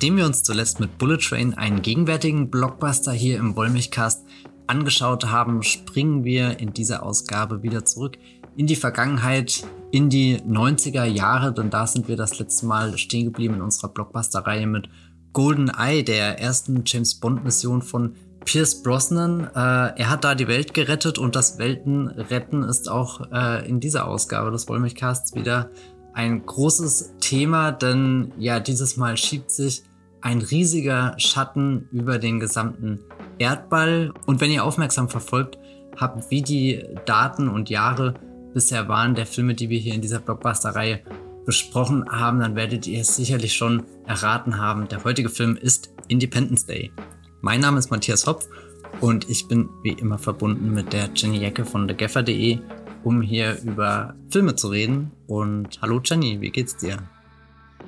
Nachdem wir uns zuletzt mit Bullet Train einen gegenwärtigen Blockbuster hier im Wollmilchcast angeschaut haben, springen wir in dieser Ausgabe wieder zurück in die Vergangenheit, in die 90er Jahre, denn da sind wir das letzte Mal stehen geblieben in unserer Blockbuster-Reihe mit Golden Eye, der ersten James Bond-Mission von Pierce Brosnan. Äh, er hat da die Welt gerettet und das Weltenretten ist auch äh, in dieser Ausgabe des Wollmilchcasts wieder ein großes Thema, denn ja, dieses Mal schiebt sich ein riesiger Schatten über den gesamten Erdball. Und wenn ihr aufmerksam verfolgt habt, wie die Daten und Jahre bisher waren der Filme, die wir hier in dieser Blockbuster-Reihe besprochen haben, dann werdet ihr es sicherlich schon erraten haben. Der heutige Film ist Independence Day. Mein Name ist Matthias Hopf und ich bin wie immer verbunden mit der Jenny Jecke von thegaffer.de um hier über Filme zu reden. Und hallo Jenny, wie geht's dir?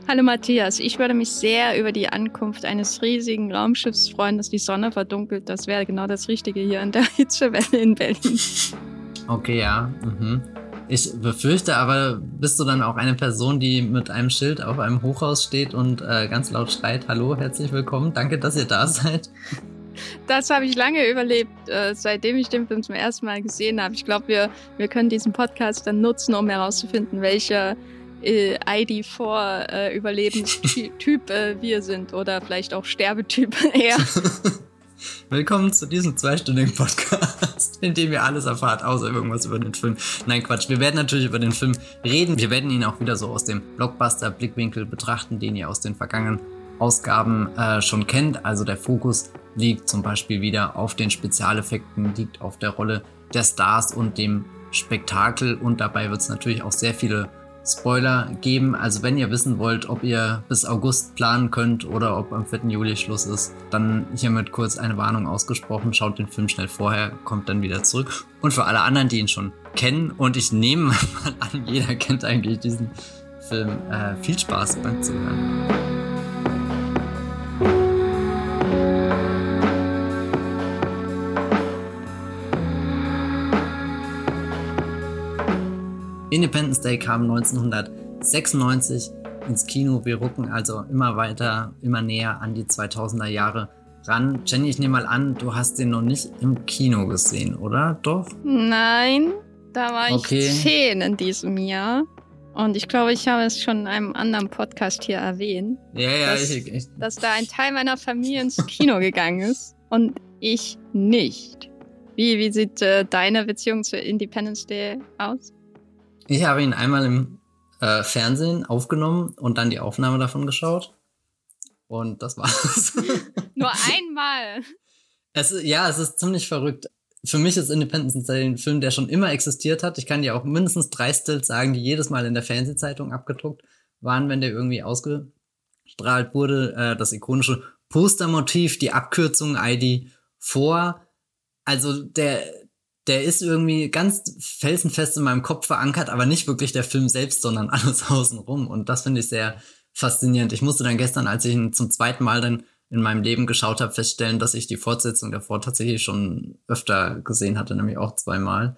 Hallo Matthias, ich würde mich sehr über die Ankunft eines riesigen Raumschiffs freuen, das die Sonne verdunkelt. Das wäre genau das Richtige hier in der Hitzewelle in Berlin. Okay, ja. Mhm. Ich befürchte aber, bist du dann auch eine Person, die mit einem Schild auf einem Hochhaus steht und äh, ganz laut schreit, hallo, herzlich willkommen, danke, dass ihr da seid? Das habe ich lange überlebt, äh, seitdem ich den Film zum ersten Mal gesehen habe. Ich glaube, wir, wir können diesen Podcast dann nutzen, um herauszufinden, welcher äh, ID4-Überlebenstyp äh, äh, wir sind oder vielleicht auch Sterbetyp eher. Willkommen zu diesem zweistündigen Podcast, in dem ihr alles erfahrt, außer irgendwas über den Film. Nein, Quatsch. Wir werden natürlich über den Film reden. Wir werden ihn auch wieder so aus dem Blockbuster-Blickwinkel betrachten, den ihr aus den vergangenen Ausgaben äh, schon kennt. Also der Fokus liegt zum Beispiel wieder auf den Spezialeffekten, liegt auf der Rolle der Stars und dem Spektakel. Und dabei wird es natürlich auch sehr viele Spoiler geben. Also wenn ihr wissen wollt, ob ihr bis August planen könnt oder ob am 4. Juli Schluss ist, dann hiermit kurz eine Warnung ausgesprochen. Schaut den Film schnell vorher, kommt dann wieder zurück. Und für alle anderen, die ihn schon kennen, und ich nehme mal an, jeder kennt eigentlich diesen Film, äh, viel Spaß beim Zuhören. Independence Day kam 1996 ins Kino. Wir rücken also immer weiter, immer näher an die 2000er Jahre ran. Jenny, ich nehme mal an, du hast den noch nicht im Kino gesehen, oder? Doch? Nein, da war okay. ich zehn in diesem Jahr. Und ich glaube, ich habe es schon in einem anderen Podcast hier erwähnt. Ja, ja, dass, ich, ich. dass da ein Teil meiner Familie ins Kino gegangen ist und ich nicht. Wie, wie sieht äh, deine Beziehung zu Independence Day aus? Ich habe ihn einmal im äh, Fernsehen aufgenommen und dann die Aufnahme davon geschaut. Und das war's. Nur einmal. Es, ja, es ist ziemlich verrückt. Für mich ist Independence Day ein Film, der schon immer existiert hat. Ich kann dir auch mindestens drei Stills sagen, die jedes Mal in der Fernsehzeitung abgedruckt waren, wenn der irgendwie ausgestrahlt wurde. Äh, das ikonische Postermotiv, die Abkürzung ID vor. Also der, der ist irgendwie ganz felsenfest in meinem Kopf verankert, aber nicht wirklich der Film selbst, sondern alles außenrum. Und das finde ich sehr faszinierend. Ich musste dann gestern, als ich ihn zum zweiten Mal dann in meinem Leben geschaut habe, feststellen, dass ich die Fortsetzung davor tatsächlich schon öfter gesehen hatte, nämlich auch zweimal.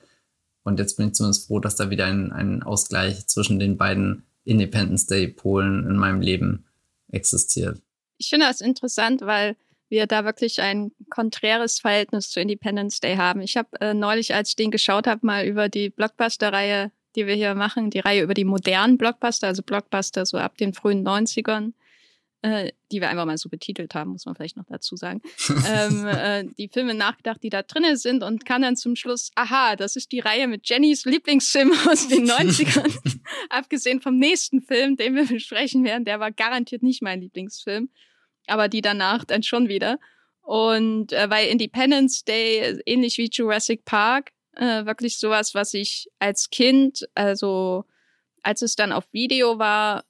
Und jetzt bin ich zumindest froh, dass da wieder ein, ein Ausgleich zwischen den beiden Independence Day Polen in meinem Leben existiert. Ich finde das interessant, weil wir da wirklich ein konträres Verhältnis zu Independence Day haben. Ich habe äh, neulich, als ich den geschaut habe, mal über die Blockbuster-Reihe, die wir hier machen, die Reihe über die modernen Blockbuster, also Blockbuster so ab den frühen 90ern, äh, die wir einfach mal so betitelt haben, muss man vielleicht noch dazu sagen, ähm, äh, die Filme nachgedacht, die da drinnen sind und kann dann zum Schluss, aha, das ist die Reihe mit Jennys Lieblingsfilm aus den 90ern. Abgesehen vom nächsten Film, den wir besprechen werden, der war garantiert nicht mein Lieblingsfilm aber die danach dann schon wieder. Und äh, weil Independence Day, ähnlich wie Jurassic Park, äh, wirklich sowas, was ich als Kind, also als es dann auf Video war,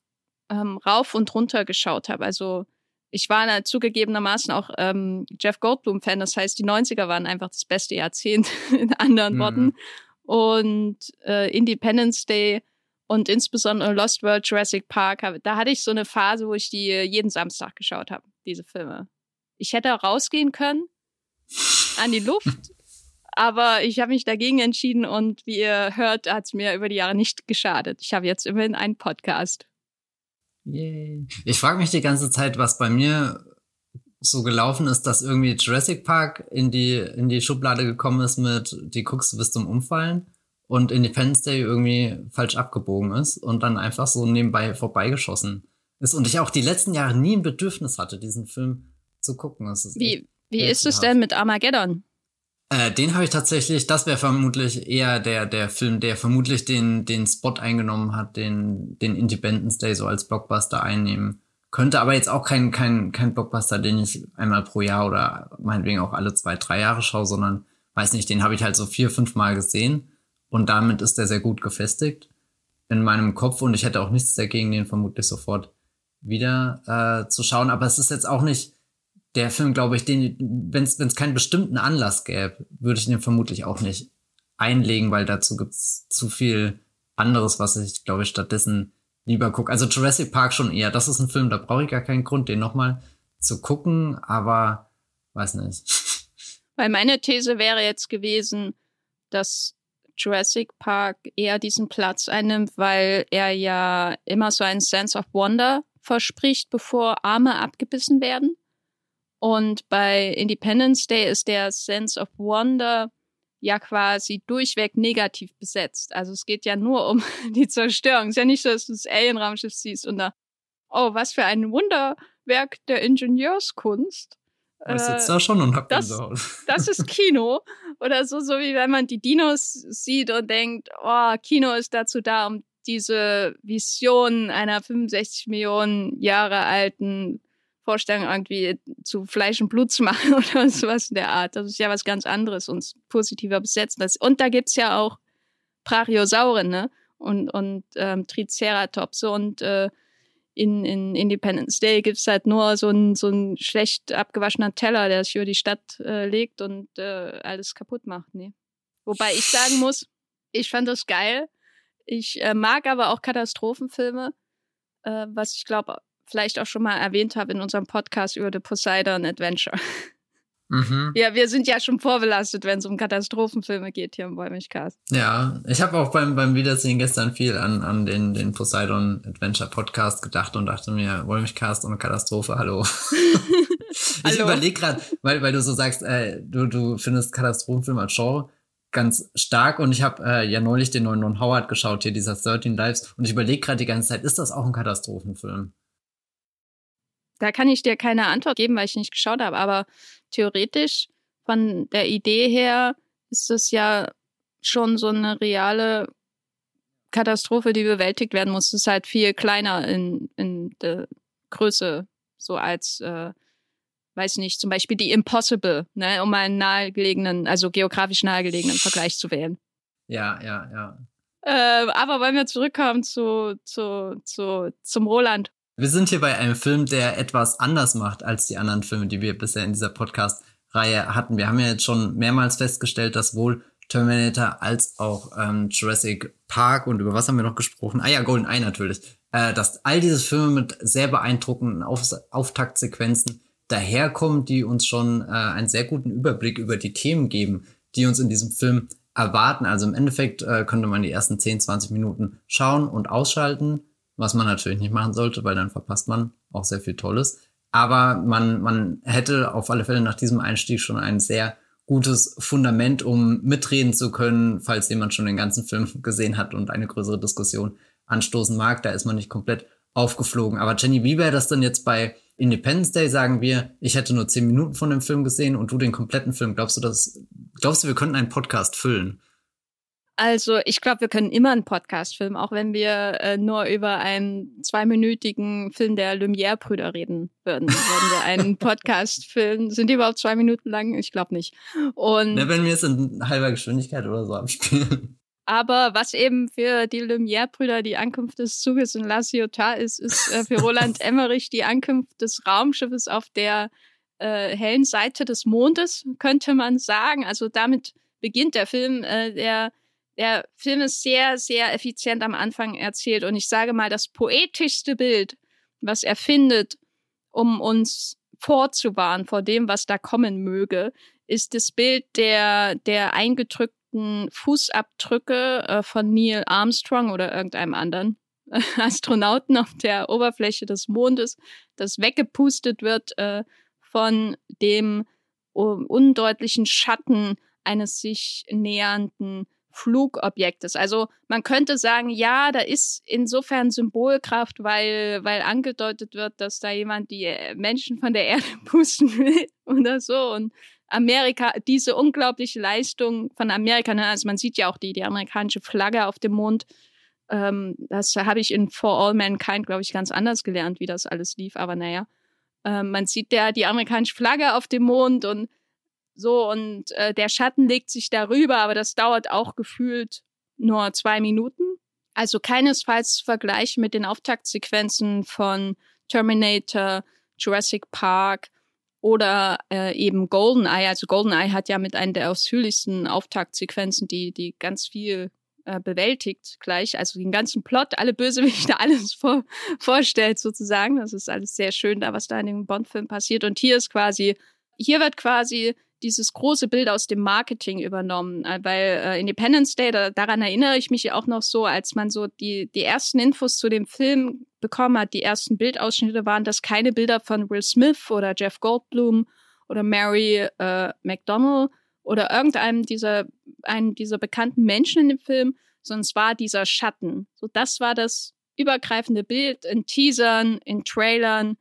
ähm, rauf und runter geschaut habe. Also ich war da zugegebenermaßen auch ähm, Jeff Goldblum-Fan, das heißt, die 90er waren einfach das beste Jahrzehnt, in anderen mhm. Worten. Und äh, Independence Day und insbesondere Lost World Jurassic Park, da hatte ich so eine Phase, wo ich die jeden Samstag geschaut habe, diese Filme. Ich hätte rausgehen können an die Luft, aber ich habe mich dagegen entschieden und wie ihr hört, hat es mir über die Jahre nicht geschadet. Ich habe jetzt immerhin einen Podcast. Yay. Ich frage mich die ganze Zeit, was bei mir so gelaufen ist, dass irgendwie Jurassic Park in die, in die Schublade gekommen ist mit, die guckst du bis zum Umfallen und Independence Day irgendwie falsch abgebogen ist und dann einfach so nebenbei vorbeigeschossen ist. Und ich auch die letzten Jahre nie ein Bedürfnis hatte, diesen Film zu gucken. wie wie ist es denn mit Armageddon? Äh, den habe ich tatsächlich, das wäre vermutlich eher der, der Film, der vermutlich den, den Spot eingenommen hat, den, den Independence Day so als Blockbuster einnehmen könnte. Aber jetzt auch kein, kein, kein Blockbuster, den ich einmal pro Jahr oder meinetwegen auch alle zwei, drei Jahre schaue, sondern weiß nicht, den habe ich halt so vier, fünf Mal gesehen. Und damit ist der sehr gut gefestigt in meinem Kopf und ich hätte auch nichts dagegen, den vermutlich sofort wieder äh, zu schauen. Aber es ist jetzt auch nicht der Film, glaube ich, den, wenn es keinen bestimmten Anlass gäbe, würde ich den vermutlich auch nicht einlegen, weil dazu gibt's zu viel anderes, was ich, glaube ich, stattdessen lieber gucke. Also Jurassic Park schon eher. Das ist ein Film, da brauche ich gar keinen Grund, den nochmal zu gucken, aber weiß nicht. Weil meine These wäre jetzt gewesen, dass Jurassic Park eher diesen Platz einnimmt, weil er ja immer so einen Sense of Wonder verspricht, bevor Arme abgebissen werden. Und bei Independence Day ist der Sense of Wonder ja quasi durchweg negativ besetzt. Also es geht ja nur um die Zerstörung. Es ist ja nicht so, dass du das Alien-Raumschiff siehst und da, oh, was für ein Wunderwerk der Ingenieurskunst. Ich sitze da schon und hab das, das ist Kino. Oder so, so wie wenn man die Dinos sieht und denkt, oh, Kino ist dazu da, um diese Vision einer 65 Millionen Jahre alten Vorstellung irgendwie zu Fleisch und Blut zu machen oder sowas in der Art. Das ist ja was ganz anderes und positiver besetzt. Und da gibt's ja auch Brachiosauren, ne? Und, und ähm, Triceratops und äh, in, in Independence Day gibt's halt nur so einen so einen schlecht abgewaschener Teller, der sich über die Stadt äh, legt und äh, alles kaputt macht. Nee. Wobei ich sagen muss, ich fand das geil. Ich äh, mag aber auch Katastrophenfilme, äh, was ich glaube vielleicht auch schon mal erwähnt habe in unserem Podcast über The Poseidon Adventure. Mhm. Ja, wir sind ja schon vorbelastet, wenn es um Katastrophenfilme geht hier im Wollmilchcast. Ja, ich habe auch beim, beim Wiedersehen gestern viel an, an den, den Poseidon Adventure Podcast gedacht und dachte mir, Wollmilchcast und Katastrophe, hallo. ich überlege gerade, weil, weil du so sagst, äh, du, du findest Katastrophenfilme als Genre ganz stark und ich habe äh, ja neulich den neuen Non Howard geschaut, hier dieser 13 Lives und ich überlege gerade die ganze Zeit, ist das auch ein Katastrophenfilm? Da kann ich dir keine Antwort geben, weil ich nicht geschaut habe. Aber theoretisch von der Idee her ist es ja schon so eine reale Katastrophe, die bewältigt werden muss. Es ist halt viel kleiner in, in der Größe, so als, äh, weiß nicht, zum Beispiel die Impossible, ne, um einen nahegelegenen, also geografisch nahegelegenen Vergleich zu wählen. Ja, ja, ja. Äh, aber wollen wir zurückkommen zu, zu, zu, zum Roland. Wir sind hier bei einem Film, der etwas anders macht als die anderen Filme, die wir bisher in dieser Podcast-Reihe hatten. Wir haben ja jetzt schon mehrmals festgestellt, dass wohl Terminator als auch ähm, Jurassic Park und über was haben wir noch gesprochen? Ah ja, Golden Eye natürlich. Äh, dass all diese Filme mit sehr beeindruckenden Auf Auftaktsequenzen daherkommen, die uns schon äh, einen sehr guten Überblick über die Themen geben, die uns in diesem Film erwarten. Also im Endeffekt äh, könnte man die ersten 10, 20 Minuten schauen und ausschalten was man natürlich nicht machen sollte, weil dann verpasst man auch sehr viel Tolles. Aber man, man hätte auf alle Fälle nach diesem Einstieg schon ein sehr gutes Fundament, um mitreden zu können, falls jemand schon den ganzen Film gesehen hat und eine größere Diskussion anstoßen mag. Da ist man nicht komplett aufgeflogen. Aber Jenny, wie wäre das denn jetzt bei Independence Day? Sagen wir, ich hätte nur zehn Minuten von dem Film gesehen und du den kompletten Film. Glaubst du, dass, glaubst du, wir könnten einen Podcast füllen? Also ich glaube, wir können immer einen Podcast filmen, auch wenn wir äh, nur über einen zweiminütigen Film der Lumière-Brüder reden würden. Wenn wir einen Podcast filmen. Sind die überhaupt zwei Minuten lang? Ich glaube nicht. Und Na, wenn wir es in halber Geschwindigkeit oder so abspielen. Aber was eben für die Lumière-Brüder die Ankunft des Zuges in La Ciotat ist, ist äh, für Roland Emmerich die Ankunft des Raumschiffes auf der äh, hellen Seite des Mondes, könnte man sagen. Also damit beginnt der Film, äh, der der Film ist sehr, sehr effizient am Anfang erzählt und ich sage mal, das poetischste Bild, was er findet, um uns vorzuwarnen vor dem, was da kommen möge, ist das Bild der, der eingedrückten Fußabdrücke äh, von Neil Armstrong oder irgendeinem anderen äh, Astronauten auf der Oberfläche des Mondes, das weggepustet wird äh, von dem undeutlichen Schatten eines sich nähernden Flugobjektes. Also man könnte sagen, ja, da ist insofern Symbolkraft, weil, weil angedeutet wird, dass da jemand die äh, Menschen von der Erde pusten will oder so. Und Amerika, diese unglaubliche Leistung von Amerika, ne? also man sieht ja auch die, die amerikanische Flagge auf dem Mond. Ähm, das habe ich in For All Mankind, glaube ich, ganz anders gelernt, wie das alles lief. Aber naja, äh, man sieht ja die amerikanische Flagge auf dem Mond und so, und äh, der Schatten legt sich darüber, aber das dauert auch gefühlt nur zwei Minuten. Also keinesfalls zu vergleichen mit den Auftaktsequenzen von Terminator, Jurassic Park oder äh, eben GoldenEye. Also GoldenEye hat ja mit einer der ausführlichsten Auftaktsequenzen, die, die ganz viel äh, bewältigt gleich, also den ganzen Plot, alle Bösewichte, alles vor, vorstellt sozusagen. Das ist alles sehr schön da, was da in dem Bond-Film passiert. Und hier ist quasi, hier wird quasi dieses große Bild aus dem Marketing übernommen, äh, weil äh, Independence Day, da, daran erinnere ich mich auch noch so, als man so die, die ersten Infos zu dem Film bekommen hat, die ersten Bildausschnitte waren das keine Bilder von Will Smith oder Jeff Goldblum oder Mary äh, McDonald oder irgendeinem dieser, einem dieser bekannten Menschen in dem Film, sondern es war dieser Schatten. So, das war das übergreifende Bild in Teasern, in Trailern,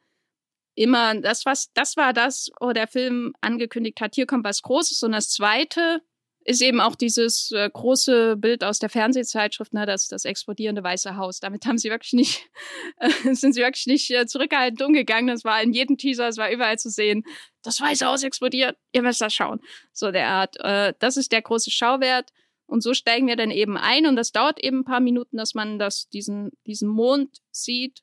immer, das, was, das war das, wo der Film angekündigt hat, hier kommt was Großes. Und das zweite ist eben auch dieses äh, große Bild aus der Fernsehzeitschrift, ne, das, das explodierende Weiße Haus. Damit haben sie wirklich nicht, sind sie wirklich nicht äh, zurückgehalten umgegangen. Das war in jedem Teaser, es war überall zu sehen. Das Weiße Haus explodiert, ihr müsst das schauen. So der Art. Äh, das ist der große Schauwert. Und so steigen wir dann eben ein und das dauert eben ein paar Minuten, dass man das, diesen, diesen Mond sieht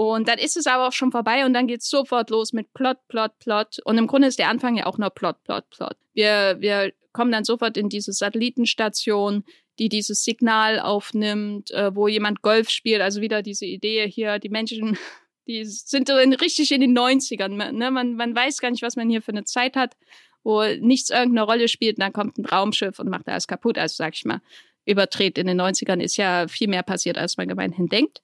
und dann ist es aber auch schon vorbei und dann geht's sofort los mit Plot, Plot, Plot. Und im Grunde ist der Anfang ja auch nur Plot, Plot, Plot. Wir, wir kommen dann sofort in diese Satellitenstation, die dieses Signal aufnimmt, äh, wo jemand Golf spielt. Also wieder diese Idee hier, die Menschen, die sind in, richtig in den 90ern. Ne? Man, man weiß gar nicht, was man hier für eine Zeit hat, wo nichts irgendeine Rolle spielt. Und dann kommt ein Raumschiff und macht alles kaputt. Also sag ich mal, überdreht in den 90ern ist ja viel mehr passiert, als man gemeinhin denkt.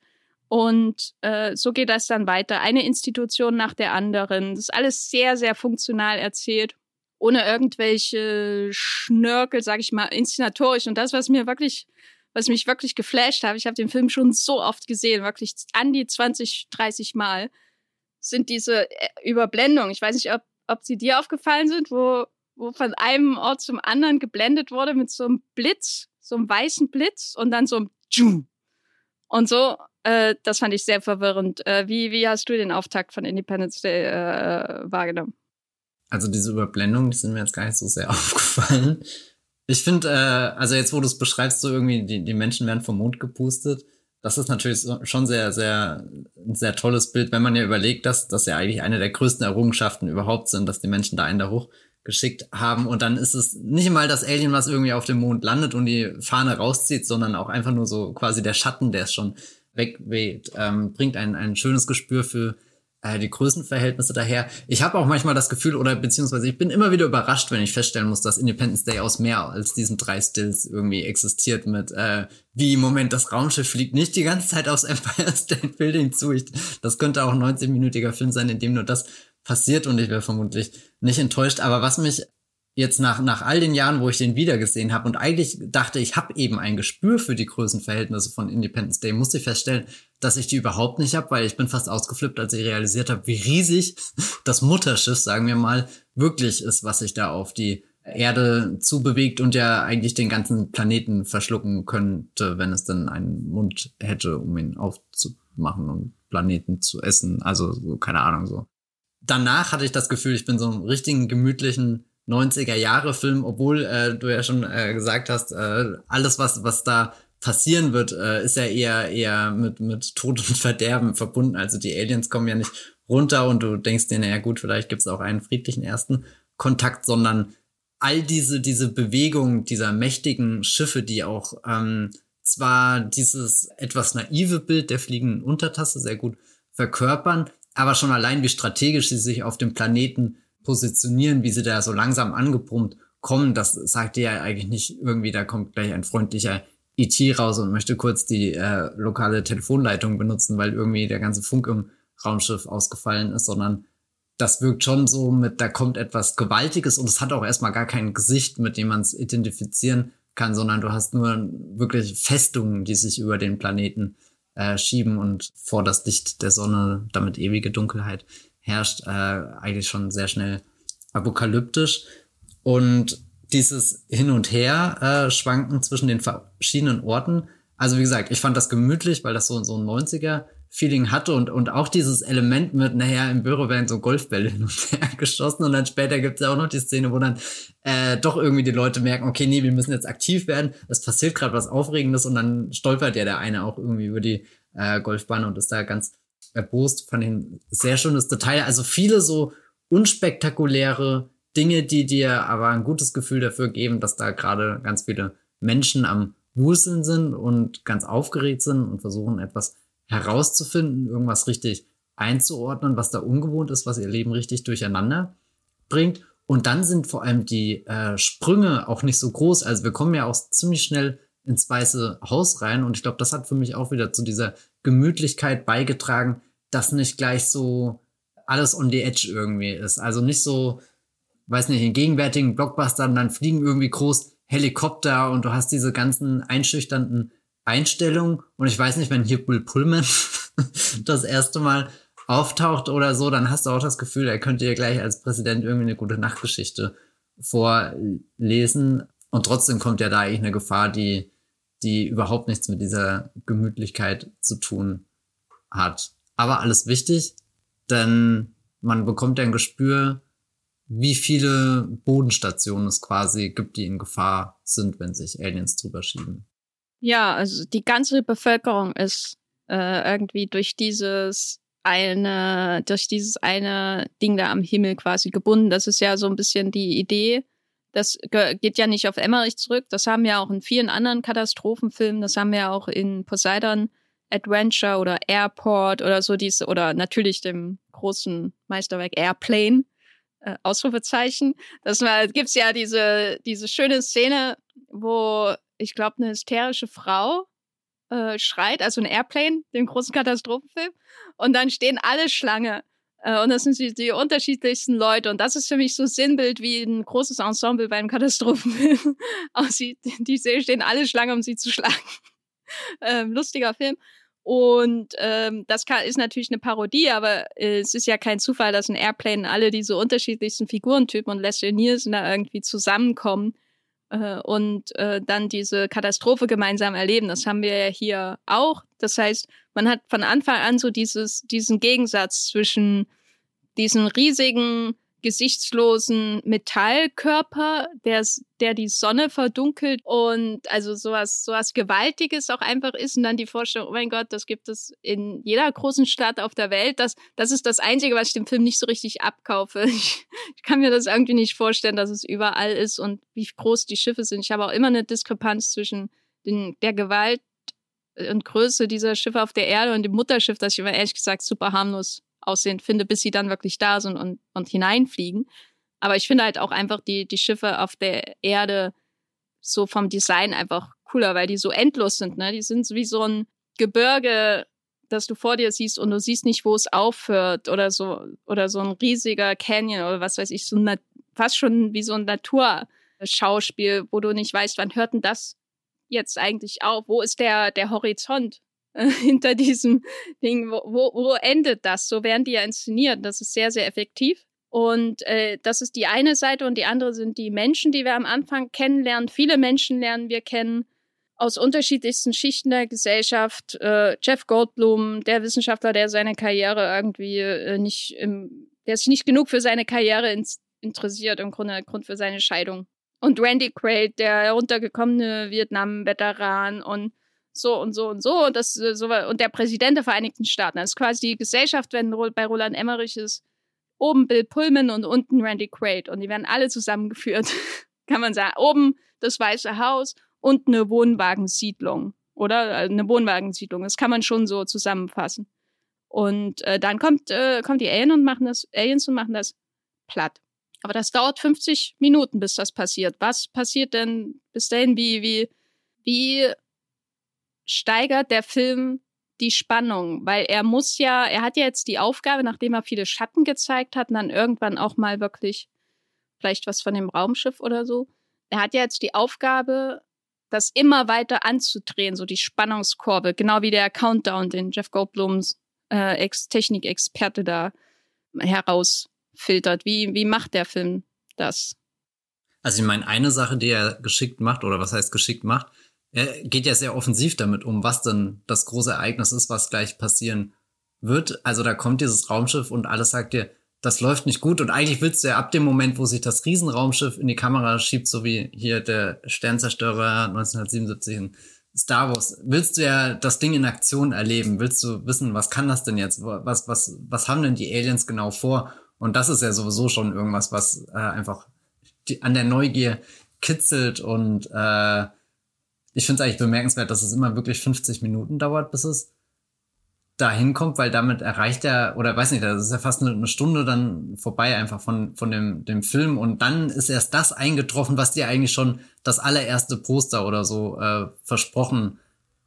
Und äh, so geht das dann weiter. Eine Institution nach der anderen. Das ist alles sehr, sehr funktional erzählt. Ohne irgendwelche Schnörkel, sag ich mal, inszenatorisch. Und das, was mir wirklich, was mich wirklich geflasht hat, ich habe den Film schon so oft gesehen, wirklich an die 20, 30 Mal, sind diese äh, Überblendungen. Ich weiß nicht, ob, ob sie dir aufgefallen sind, wo, wo von einem Ort zum anderen geblendet wurde mit so einem Blitz, so einem weißen Blitz und dann so einem und so äh, das fand ich sehr verwirrend. Äh, wie, wie hast du den Auftakt von Independence Day äh, wahrgenommen? Also diese Überblendungen, die sind mir jetzt gar nicht so sehr aufgefallen. Ich finde, äh, also jetzt, wo du es beschreibst, so irgendwie, die, die Menschen werden vom Mond gepustet. Das ist natürlich schon sehr, sehr, ein sehr tolles Bild, wenn man ja überlegt, dass das ja eigentlich eine der größten Errungenschaften überhaupt sind, dass die Menschen da einen da hochgeschickt haben. Und dann ist es nicht mal das Alien, was irgendwie auf dem Mond landet und die Fahne rauszieht, sondern auch einfach nur so quasi der Schatten, der es schon wegweht, ähm, bringt ein, ein schönes Gespür für äh, die Größenverhältnisse daher. Ich habe auch manchmal das Gefühl, oder beziehungsweise ich bin immer wieder überrascht, wenn ich feststellen muss, dass Independence Day aus mehr als diesen drei Stills irgendwie existiert mit, äh, wie im Moment das Raumschiff fliegt nicht die ganze Zeit aufs Empire State Building zu. Ich, das könnte auch ein 90-minütiger Film sein, in dem nur das passiert und ich wäre vermutlich nicht enttäuscht. Aber was mich jetzt nach, nach all den Jahren, wo ich den wiedergesehen habe und eigentlich dachte, ich habe eben ein Gespür für die Größenverhältnisse von Independence Day, musste ich feststellen, dass ich die überhaupt nicht habe, weil ich bin fast ausgeflippt, als ich realisiert habe, wie riesig das Mutterschiff, sagen wir mal, wirklich ist, was sich da auf die Erde zubewegt und ja eigentlich den ganzen Planeten verschlucken könnte, wenn es denn einen Mund hätte, um ihn aufzumachen und Planeten zu essen. Also so, keine Ahnung so. Danach hatte ich das Gefühl, ich bin so einem richtigen gemütlichen 90er Jahre Film, obwohl äh, du ja schon äh, gesagt hast, äh, alles was was da passieren wird, äh, ist ja eher eher mit mit Tod und Verderben verbunden. Also die Aliens kommen ja nicht runter und du denkst dir, naja gut, vielleicht gibt es auch einen friedlichen ersten Kontakt, sondern all diese diese Bewegung dieser mächtigen Schiffe, die auch ähm, zwar dieses etwas naive Bild der fliegenden Untertasse sehr gut verkörpern, aber schon allein wie strategisch sie sich auf dem Planeten positionieren, wie sie da so langsam angebrummt kommen, das sagt dir ja eigentlich nicht irgendwie, da kommt gleich ein freundlicher IT raus und möchte kurz die äh, lokale Telefonleitung benutzen, weil irgendwie der ganze Funk im Raumschiff ausgefallen ist, sondern das wirkt schon so mit, da kommt etwas Gewaltiges und es hat auch erstmal gar kein Gesicht, mit dem man es identifizieren kann, sondern du hast nur wirklich Festungen, die sich über den Planeten äh, schieben und vor das Licht der Sonne, damit ewige Dunkelheit herrscht, äh, eigentlich schon sehr schnell apokalyptisch. Und dieses Hin und Her äh, schwanken zwischen den verschiedenen Orten. Also wie gesagt, ich fand das gemütlich, weil das so, so ein 90er Feeling hatte und, und auch dieses Element mit, naja, im Büro werden so Golfbälle hin und her geschossen und dann später gibt es ja auch noch die Szene, wo dann äh, doch irgendwie die Leute merken, okay, nee, wir müssen jetzt aktiv werden, es passiert gerade was Aufregendes und dann stolpert ja der eine auch irgendwie über die äh, Golfbahn und ist da ganz erbost. Fand ich ein sehr schönes Detail. Also viele so unspektakuläre Dinge, die dir aber ein gutes Gefühl dafür geben, dass da gerade ganz viele Menschen am Wuseln sind und ganz aufgeregt sind und versuchen etwas herauszufinden, irgendwas richtig einzuordnen, was da ungewohnt ist, was ihr Leben richtig durcheinander bringt. Und dann sind vor allem die äh, Sprünge auch nicht so groß. Also wir kommen ja auch ziemlich schnell ins Weiße Haus rein. Und ich glaube, das hat für mich auch wieder zu dieser Gemütlichkeit beigetragen, dass nicht gleich so alles on the edge irgendwie ist. Also nicht so, weiß nicht, in gegenwärtigen Blockbustern, dann fliegen irgendwie groß Helikopter und du hast diese ganzen einschüchternden Einstellung. Und ich weiß nicht, wenn hier Will Pullman das erste Mal auftaucht oder so, dann hast du auch das Gefühl, er könnte dir gleich als Präsident irgendwie eine gute Nachtgeschichte vorlesen. Und trotzdem kommt ja da eigentlich eine Gefahr, die, die überhaupt nichts mit dieser Gemütlichkeit zu tun hat. Aber alles wichtig, denn man bekommt ja ein Gespür, wie viele Bodenstationen es quasi gibt, die in Gefahr sind, wenn sich Aliens drüber schieben. Ja, also die ganze Bevölkerung ist äh, irgendwie durch dieses eine, durch dieses eine Ding da am Himmel quasi gebunden. Das ist ja so ein bisschen die Idee. Das geht ja nicht auf Emmerich zurück. Das haben wir auch in vielen anderen Katastrophenfilmen. Das haben wir auch in Poseidon Adventure oder Airport oder so diese, oder natürlich dem großen Meisterwerk Airplane. Äh, Ausrufezeichen. Das war, gibt's ja diese, diese schöne Szene, wo ich glaube, eine hysterische Frau äh, schreit, also ein Airplane, den großen Katastrophenfilm. Und dann stehen alle Schlange. Äh, und das sind die, die, unterschiedlichsten Leute. Und das ist für mich so Sinnbild, wie ein großes Ensemble beim Katastrophenfilm aussieht. Die stehen alle Schlange, um sie zu schlagen. ähm, lustiger Film. Und ähm, das kann, ist natürlich eine Parodie, aber äh, es ist ja kein Zufall, dass in Airplane alle diese unterschiedlichsten Figurentypen und Leslie Nielsen da irgendwie zusammenkommen äh, und äh, dann diese Katastrophe gemeinsam erleben. Das haben wir ja hier auch. Das heißt, man hat von Anfang an so dieses, diesen Gegensatz zwischen diesen riesigen gesichtslosen Metallkörper, der, der die Sonne verdunkelt und also sowas, sowas Gewaltiges auch einfach ist und dann die Vorstellung, oh mein Gott, das gibt es in jeder großen Stadt auf der Welt. Das, das ist das Einzige, was ich dem Film nicht so richtig abkaufe. Ich, ich kann mir das irgendwie nicht vorstellen, dass es überall ist und wie groß die Schiffe sind. Ich habe auch immer eine Diskrepanz zwischen den, der Gewalt und Größe dieser Schiffe auf der Erde und dem Mutterschiff, das ich immer ehrlich gesagt super harmlos aussehen finde, bis sie dann wirklich da sind und, und hineinfliegen. Aber ich finde halt auch einfach die, die Schiffe auf der Erde so vom Design einfach cooler, weil die so endlos sind. Ne? Die sind wie so ein Gebirge, das du vor dir siehst und du siehst nicht, wo es aufhört oder so oder so ein riesiger Canyon oder was weiß ich, so ein, fast schon wie so ein Naturschauspiel, wo du nicht weißt, wann hört denn das jetzt eigentlich auf? Wo ist der der Horizont? hinter diesem Ding, wo, wo, wo endet das? So werden die ja inszeniert. Das ist sehr, sehr effektiv. Und äh, das ist die eine Seite und die andere sind die Menschen, die wir am Anfang kennenlernen. Viele Menschen lernen wir kennen aus unterschiedlichsten Schichten der Gesellschaft. Äh, Jeff Goldblum, der Wissenschaftler, der seine Karriere irgendwie äh, nicht, im, der sich nicht genug für seine Karriere ins, interessiert, im Grunde Grund für seine Scheidung. Und Randy Quaid, der heruntergekommene Vietnam-Veteran und so und so und so und das äh, so und der Präsident der Vereinigten Staaten. Das ist quasi die Gesellschaft, wenn bei Roland Emmerich ist, oben Bill Pullman und unten Randy Quaid und die werden alle zusammengeführt, kann man sagen. Oben das Weiße Haus und eine Wohnwagensiedlung oder äh, eine Wohnwagensiedlung. Das kann man schon so zusammenfassen. Und äh, dann kommt äh, kommt die Alien und machen das Aliens und machen das platt. Aber das dauert 50 Minuten, bis das passiert. Was passiert denn bis dahin? Wie wie wie steigert der Film die Spannung, weil er muss ja, er hat ja jetzt die Aufgabe, nachdem er viele Schatten gezeigt hat, und dann irgendwann auch mal wirklich vielleicht was von dem Raumschiff oder so. Er hat ja jetzt die Aufgabe, das immer weiter anzudrehen, so die Spannungskurve, genau wie der Countdown, den Jeff Goldblums äh, Ex Technikexperte da herausfiltert. Wie, wie macht der Film das? Also ich meine, eine Sache, die er geschickt macht, oder was heißt geschickt macht, er geht ja sehr offensiv damit um, was denn das große Ereignis ist, was gleich passieren wird. Also da kommt dieses Raumschiff und alles sagt dir, das läuft nicht gut. Und eigentlich willst du ja ab dem Moment, wo sich das Riesenraumschiff in die Kamera schiebt, so wie hier der Sternzerstörer 1977 in Star Wars, willst du ja das Ding in Aktion erleben. Willst du wissen, was kann das denn jetzt? Was, was, was haben denn die Aliens genau vor? Und das ist ja sowieso schon irgendwas, was äh, einfach die, an der Neugier kitzelt und äh, ich finde es eigentlich bemerkenswert, dass es immer wirklich 50 Minuten dauert, bis es da hinkommt, weil damit erreicht er, oder weiß nicht, das ist ja fast eine, eine, Stunde dann vorbei einfach von, von dem, dem Film und dann ist erst das eingetroffen, was dir eigentlich schon das allererste Poster oder so äh, versprochen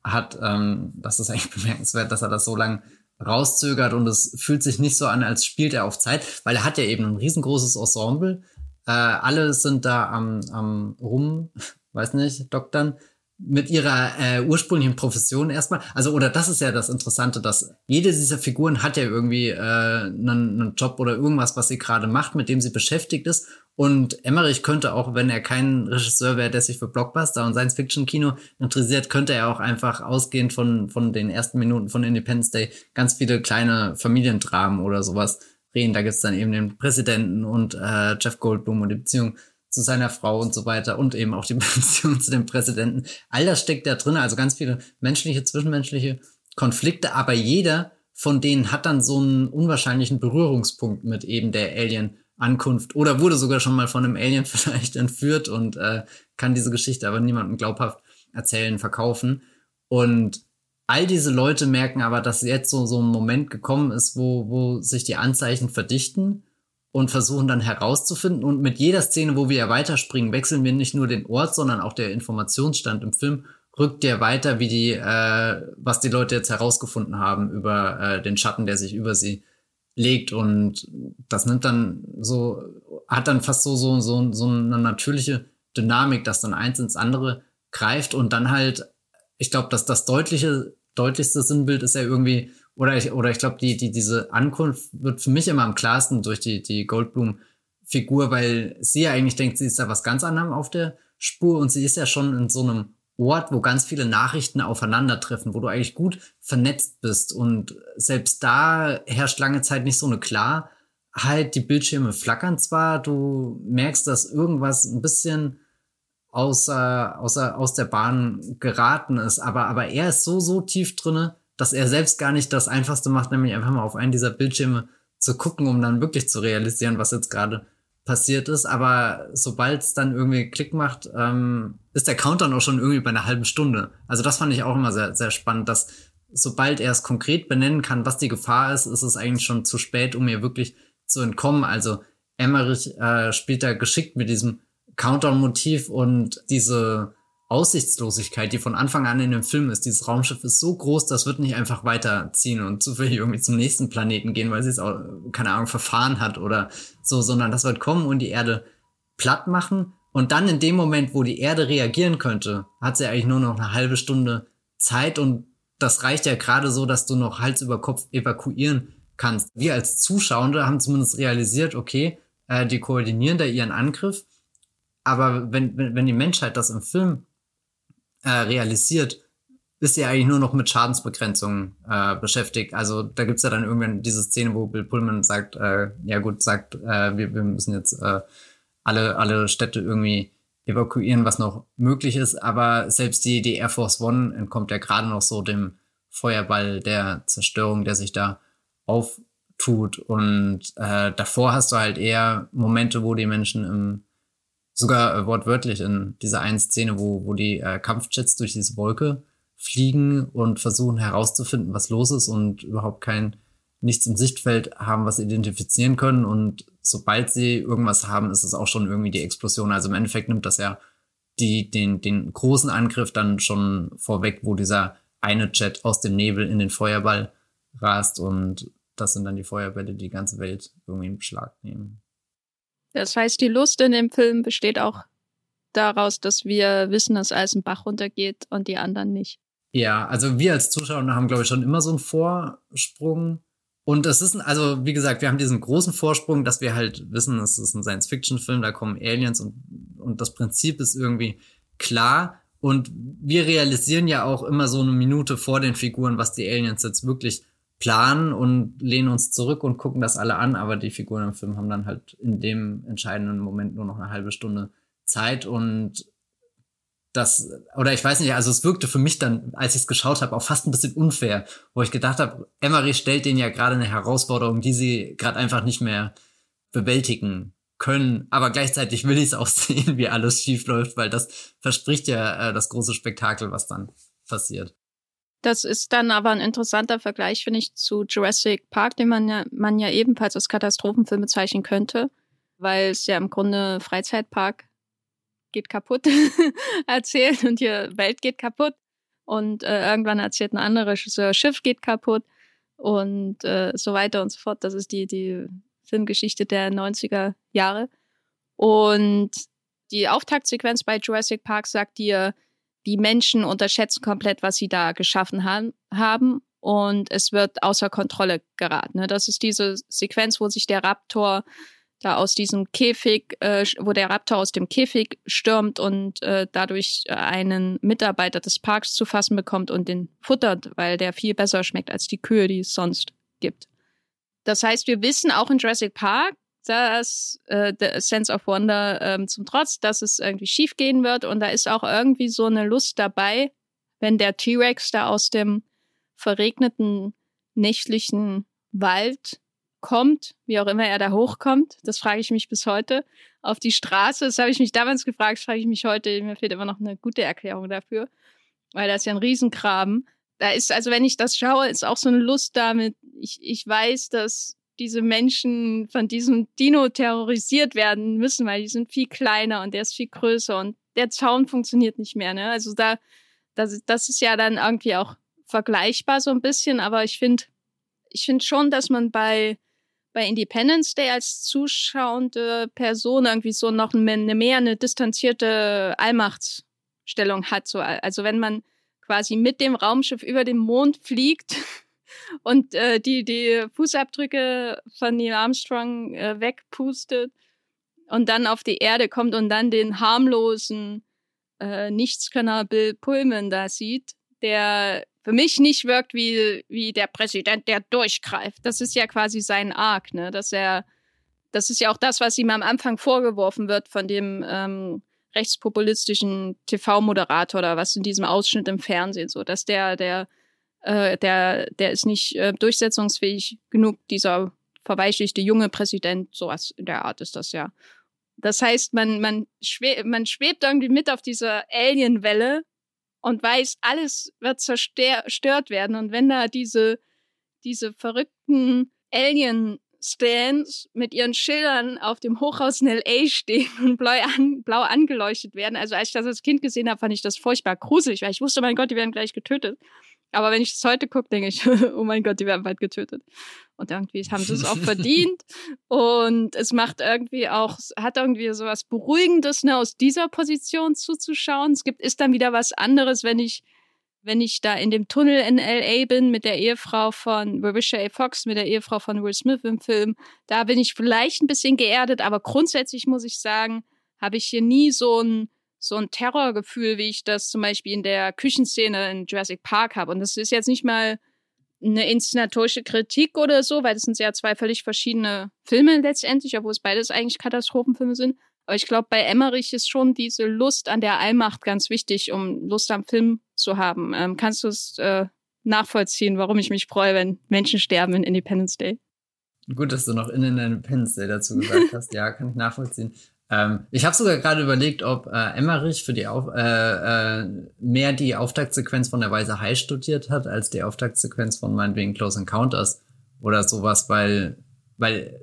hat. Ähm, das ist eigentlich bemerkenswert, dass er das so lang rauszögert und es fühlt sich nicht so an, als spielt er auf Zeit, weil er hat ja eben ein riesengroßes Ensemble. Äh, alle sind da am, am rum, weiß nicht, Doktern mit ihrer äh, ursprünglichen Profession erstmal. Also, oder das ist ja das Interessante, dass jede dieser Figuren hat ja irgendwie äh, einen, einen Job oder irgendwas, was sie gerade macht, mit dem sie beschäftigt ist. Und Emmerich könnte auch, wenn er kein Regisseur wäre, der sich für Blockbuster und Science-Fiction-Kino interessiert, könnte er auch einfach ausgehend von, von den ersten Minuten von Independence Day ganz viele kleine Familiendramen oder sowas reden. Da gibt's dann eben den Präsidenten und äh, Jeff Goldblum und die Beziehung zu seiner Frau und so weiter und eben auch die Beziehung zu dem Präsidenten. All das steckt da drin, also ganz viele menschliche, zwischenmenschliche Konflikte, aber jeder von denen hat dann so einen unwahrscheinlichen Berührungspunkt mit eben der Alien-Ankunft oder wurde sogar schon mal von einem Alien vielleicht entführt und äh, kann diese Geschichte aber niemandem glaubhaft erzählen, verkaufen. Und all diese Leute merken aber, dass jetzt so, so ein Moment gekommen ist, wo, wo sich die Anzeichen verdichten und versuchen dann herauszufinden. Und mit jeder Szene, wo wir ja weiterspringen, wechseln wir nicht nur den Ort, sondern auch der Informationsstand im Film rückt der weiter, wie die, äh, was die Leute jetzt herausgefunden haben über äh, den Schatten, der sich über sie legt. Und das nimmt dann so, hat dann fast so, so, so, so eine natürliche Dynamik, dass dann eins ins andere greift und dann halt, ich glaube, dass das deutliche, deutlichste Sinnbild ist ja irgendwie oder ich, oder ich glaube, die, die, diese Ankunft wird für mich immer am klarsten durch die, die Goldblum-Figur, weil sie ja eigentlich denkt, sie ist da was ganz anderem auf der Spur und sie ist ja schon in so einem Ort, wo ganz viele Nachrichten aufeinandertreffen, wo du eigentlich gut vernetzt bist. Und selbst da herrscht lange Zeit nicht so eine Klarheit. Die Bildschirme flackern zwar, du merkst, dass irgendwas ein bisschen außer, außer, aus der Bahn geraten ist, aber, aber er ist so, so tief drinne, dass er selbst gar nicht das Einfachste macht, nämlich einfach mal auf einen dieser Bildschirme zu gucken, um dann wirklich zu realisieren, was jetzt gerade passiert ist. Aber sobald es dann irgendwie Klick macht, ähm, ist der Countdown auch schon irgendwie bei einer halben Stunde. Also das fand ich auch immer sehr, sehr spannend, dass sobald er es konkret benennen kann, was die Gefahr ist, ist es eigentlich schon zu spät, um ihr wirklich zu entkommen. Also Emmerich äh, spielt da geschickt mit diesem Countdown-Motiv und diese Aussichtslosigkeit, die von Anfang an in dem Film ist. Dieses Raumschiff ist so groß, das wird nicht einfach weiterziehen und zufällig irgendwie zum nächsten Planeten gehen, weil sie es auch, keine Ahnung, verfahren hat oder so, sondern das wird kommen und die Erde platt machen. Und dann in dem Moment, wo die Erde reagieren könnte, hat sie eigentlich nur noch eine halbe Stunde Zeit und das reicht ja gerade so, dass du noch Hals über Kopf evakuieren kannst. Wir als Zuschauende haben zumindest realisiert, okay, äh, die koordinieren da ihren Angriff. Aber wenn, wenn, wenn die Menschheit das im Film äh, realisiert, ist ja eigentlich nur noch mit Schadensbegrenzung äh, beschäftigt. Also da gibt's ja dann irgendwann diese Szene, wo Bill Pullman sagt, äh, ja gut, sagt, äh, wir, wir müssen jetzt äh, alle, alle Städte irgendwie evakuieren, was noch möglich ist. Aber selbst die, die Air Force One entkommt ja gerade noch so dem Feuerball der Zerstörung, der sich da auftut. Und äh, davor hast du halt eher Momente, wo die Menschen im sogar äh, wortwörtlich in dieser einen Szene, wo, wo die äh, Kampfjets durch diese Wolke fliegen und versuchen herauszufinden, was los ist und überhaupt kein nichts im Sichtfeld haben, was sie identifizieren können. Und sobald sie irgendwas haben, ist es auch schon irgendwie die Explosion. Also im Endeffekt nimmt das ja die, den, den großen Angriff dann schon vorweg, wo dieser eine Jet aus dem Nebel in den Feuerball rast und das sind dann die Feuerbälle, die die ganze Welt irgendwie in Beschlag nehmen. Das heißt, die Lust in dem Film besteht auch daraus, dass wir wissen, dass alles ein Bach runtergeht und die anderen nicht. Ja, also wir als Zuschauer haben, glaube ich, schon immer so einen Vorsprung. Und es ist, also wie gesagt, wir haben diesen großen Vorsprung, dass wir halt wissen, es ist ein Science-Fiction-Film, da kommen Aliens und, und das Prinzip ist irgendwie klar. Und wir realisieren ja auch immer so eine Minute vor den Figuren, was die Aliens jetzt wirklich planen und lehnen uns zurück und gucken das alle an. Aber die Figuren im Film haben dann halt in dem entscheidenden Moment nur noch eine halbe Stunde Zeit und das, oder ich weiß nicht, also es wirkte für mich dann, als ich es geschaut habe, auch fast ein bisschen unfair, wo ich gedacht habe, Emery stellt denen ja gerade eine Herausforderung, die sie gerade einfach nicht mehr bewältigen können, aber gleichzeitig will ich es auch sehen, wie alles schief läuft, weil das verspricht ja äh, das große Spektakel, was dann passiert. Das ist dann aber ein interessanter Vergleich, finde ich, zu Jurassic Park, den man ja, man ja ebenfalls als Katastrophenfilm bezeichnen könnte, weil es ja im Grunde Freizeitpark geht kaputt erzählt und die Welt geht kaputt und äh, irgendwann erzählt ein anderer Regisseur, Schiff geht kaputt und äh, so weiter und so fort. Das ist die, die Filmgeschichte der 90er Jahre. Und die Auftaktsequenz bei Jurassic Park sagt dir, die Menschen unterschätzen komplett, was sie da geschaffen haben, haben und es wird außer Kontrolle geraten. Ne? Das ist diese Sequenz, wo sich der Raptor da aus diesem Käfig, äh, wo der Raptor aus dem Käfig stürmt und äh, dadurch einen Mitarbeiter des Parks zu fassen bekommt und den futtert, weil der viel besser schmeckt als die Kühe, die es sonst gibt. Das heißt, wir wissen auch in Jurassic Park, dass äh, Sense of Wonder ähm, zum Trotz, dass es irgendwie schief gehen wird. Und da ist auch irgendwie so eine Lust dabei, wenn der T-Rex da aus dem verregneten nächtlichen Wald kommt, wie auch immer er da hochkommt, das frage ich mich bis heute, auf die Straße, das habe ich mich damals gefragt, das frage ich mich heute, mir fehlt immer noch eine gute Erklärung dafür, weil das ist ja ein Riesengraben. Da ist, also wenn ich das schaue, ist auch so eine Lust damit, ich, ich weiß, dass diese Menschen von diesem Dino terrorisiert werden müssen, weil die sind viel kleiner und der ist viel größer und der Zaun funktioniert nicht mehr. Ne? Also da, das, das ist ja dann irgendwie auch vergleichbar so ein bisschen, aber ich finde, ich finde schon, dass man bei bei Independence Day als zuschauende Person irgendwie so noch eine mehr eine distanzierte Allmachtsstellung hat. So, also wenn man quasi mit dem Raumschiff über den Mond fliegt und äh, die, die Fußabdrücke von Neil Armstrong äh, wegpustet und dann auf die Erde kommt und dann den harmlosen äh, Nichtskönner Bill Pullman da sieht, der für mich nicht wirkt wie, wie der Präsident, der durchgreift. Das ist ja quasi sein Arc, ne? Dass er, das ist ja auch das, was ihm am Anfang vorgeworfen wird von dem ähm, rechtspopulistischen TV-Moderator oder was in diesem Ausschnitt im Fernsehen, so, dass der, der, äh, der, der ist nicht äh, durchsetzungsfähig genug, dieser verweichlichte junge Präsident, sowas in der Art ist das ja. Das heißt, man, man, schweb, man schwebt irgendwie mit auf dieser Alien-Welle und weiß, alles wird zerstört werden. Und wenn da diese, diese verrückten Alien-Stands mit ihren Schildern auf dem Hochhaus in L.A. stehen und blau, an, blau angeleuchtet werden. Also als ich das als Kind gesehen habe, fand ich das furchtbar gruselig, weil ich wusste, mein Gott, die werden gleich getötet. Aber wenn ich das heute gucke, denke ich, oh mein Gott, die werden bald getötet. Und irgendwie haben sie es auch verdient. Und es macht irgendwie auch, hat irgendwie so was Beruhigendes, ne, aus dieser Position zuzuschauen. Es gibt, ist dann wieder was anderes, wenn ich, wenn ich da in dem Tunnel in LA bin mit der Ehefrau von Revisha A. Fox, mit der Ehefrau von Will Smith im Film. Da bin ich vielleicht ein bisschen geerdet, aber grundsätzlich muss ich sagen, habe ich hier nie so ein, so ein Terrorgefühl, wie ich das zum Beispiel in der Küchenszene in Jurassic Park habe. Und das ist jetzt nicht mal eine inszenatorische Kritik oder so, weil das sind ja zwei völlig verschiedene Filme letztendlich, obwohl es beides eigentlich Katastrophenfilme sind. Aber ich glaube, bei Emmerich ist schon diese Lust an der Allmacht ganz wichtig, um Lust am Film zu haben. Ähm, kannst du es äh, nachvollziehen, warum ich mich freue, wenn Menschen sterben in Independence Day? Gut, dass du noch in Independence Day dazu gesagt hast. ja, kann ich nachvollziehen. Ähm, ich habe sogar gerade überlegt, ob äh, Emmerich für die Auf äh, äh, mehr die Auftaktsequenz von der Weise Hai studiert hat, als die Auftaktsequenz von meinetwegen Close Encounters oder sowas, weil, weil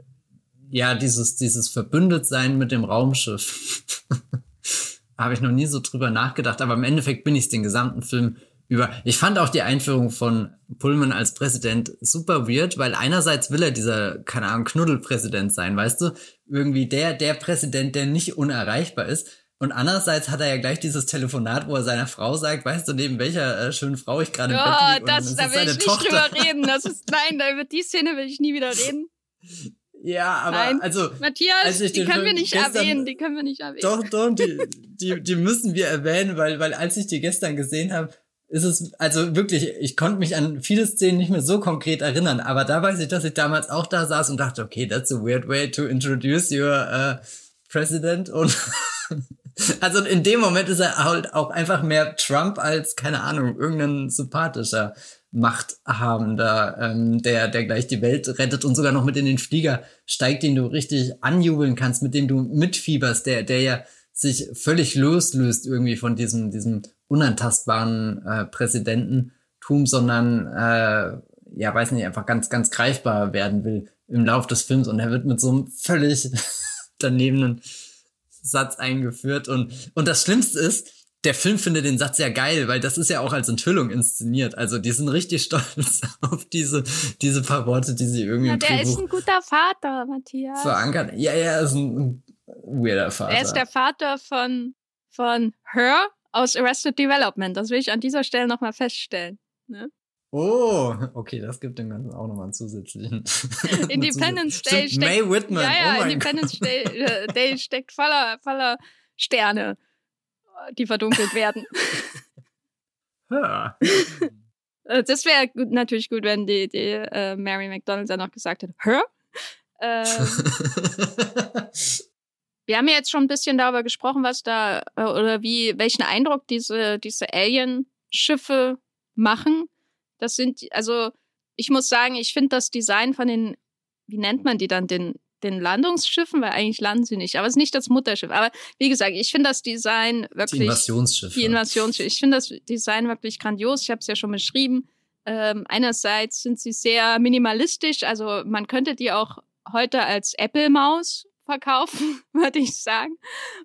ja, dieses, dieses Verbündetsein mit dem Raumschiff habe ich noch nie so drüber nachgedacht, aber im Endeffekt bin ich den gesamten Film über. Ich fand auch die Einführung von Pullman als Präsident super weird, weil einerseits will er dieser, keine Ahnung, Knuddelpräsident sein, weißt du? Irgendwie der, der Präsident, der nicht unerreichbar ist. Und andererseits hat er ja gleich dieses Telefonat, wo er seiner Frau sagt, weißt du, neben welcher äh, schönen Frau ich gerade im oh, Bett liege? Das, da will ich nicht Tochter. drüber reden. Das ist, nein, da über die Szene will ich nie wieder reden. Ja, aber Nein. also. Matthias, die können wir nicht gestern, erwähnen, die können wir nicht erwähnen. Doch, doch, die, die, die müssen wir erwähnen, weil, weil als ich die gestern gesehen habe, ist es, also wirklich, ich konnte mich an viele Szenen nicht mehr so konkret erinnern, aber da weiß ich, dass ich damals auch da saß und dachte, okay, that's a weird way to introduce your uh, president und also in dem Moment ist er halt auch einfach mehr Trump als, keine Ahnung, irgendein sympathischer Machthabender, ähm, der, der gleich die Welt rettet und sogar noch mit in den Flieger steigt, den du richtig anjubeln kannst, mit dem du mitfieberst, der, der ja sich völlig loslöst irgendwie von diesem, diesem unantastbaren äh, Präsidententum, sondern äh, ja, weiß nicht, einfach ganz, ganz greifbar werden will im Lauf des Films und er wird mit so einem völlig danebenen Satz eingeführt und, und das Schlimmste ist, der Film findet den Satz ja geil, weil das ist ja auch als Enthüllung inszeniert. Also die sind richtig stolz auf diese, diese paar Worte, die sie irgendwie ja, der ist ein guter Vater, Matthias. Verankert. Ja, ja, er ist ein, ein weirder Vater. Er ist der Vater von, von Her aus Arrested Development. Das will ich an dieser Stelle nochmal feststellen. Ne? Oh, okay, das gibt dem Ganzen auch nochmal einen zusätzlichen. Independence Day steckt. May Whitman. Ja, ja, oh Independence Day, äh, Day steckt voller, voller Sterne die verdunkelt werden. ja. Äh, das wäre natürlich gut, wenn die, die äh, Mary McDonald dann noch gesagt hätte, hör? Ähm, wir haben ja jetzt schon ein bisschen darüber gesprochen, was da äh, oder wie, welchen Eindruck diese, diese Alien-Schiffe machen. Das sind, also ich muss sagen, ich finde das Design von den, wie nennt man die dann, den den Landungsschiffen, weil eigentlich landen sie nicht. Aber es ist nicht das Mutterschiff. Aber wie gesagt, ich finde das Design wirklich. Die Invasionsschiffe. Die Invasionsschiffe. Ich finde das Design wirklich grandios. Ich habe es ja schon beschrieben. Ähm, einerseits sind sie sehr minimalistisch. Also man könnte die auch heute als Apple-Maus verkaufen, würde ich sagen.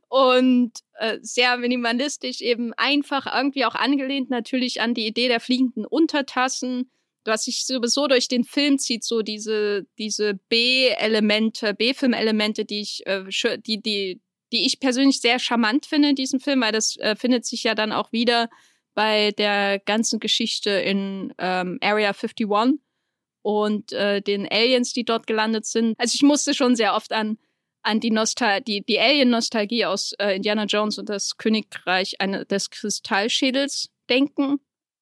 Und äh, sehr minimalistisch, eben einfach irgendwie auch angelehnt natürlich an die Idee der fliegenden Untertassen was sich sowieso durch den Film zieht, so diese, diese B-Elemente, B-Film-Elemente, die ich, äh, die, die, die ich persönlich sehr charmant finde in diesem Film, weil das äh, findet sich ja dann auch wieder bei der ganzen Geschichte in ähm, Area 51 und äh, den Aliens, die dort gelandet sind. Also ich musste schon sehr oft an an die Nostal die, die Alien-Nostalgie aus äh, Indiana Jones und das Königreich eine, des Kristallschädels denken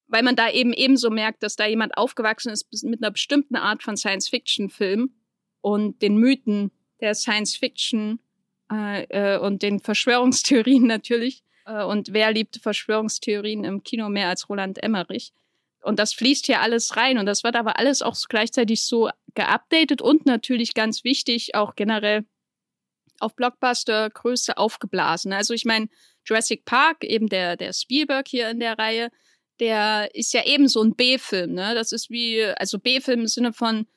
weil man da eben ebenso merkt, dass da jemand aufgewachsen ist mit einer bestimmten Art von Science-Fiction-Film und den Mythen der Science-Fiction äh, äh, und den Verschwörungstheorien natürlich. Äh, und wer liebt Verschwörungstheorien im Kino mehr als Roland Emmerich? Und das fließt hier alles rein und das wird aber alles auch gleichzeitig so geupdatet und natürlich ganz wichtig auch generell auf Blockbuster-Größe aufgeblasen. Also ich meine, Jurassic Park, eben der, der Spielberg hier in der Reihe, der ist ja eben so ein B-Film, ne? Das ist wie, also B-Film im Sinne von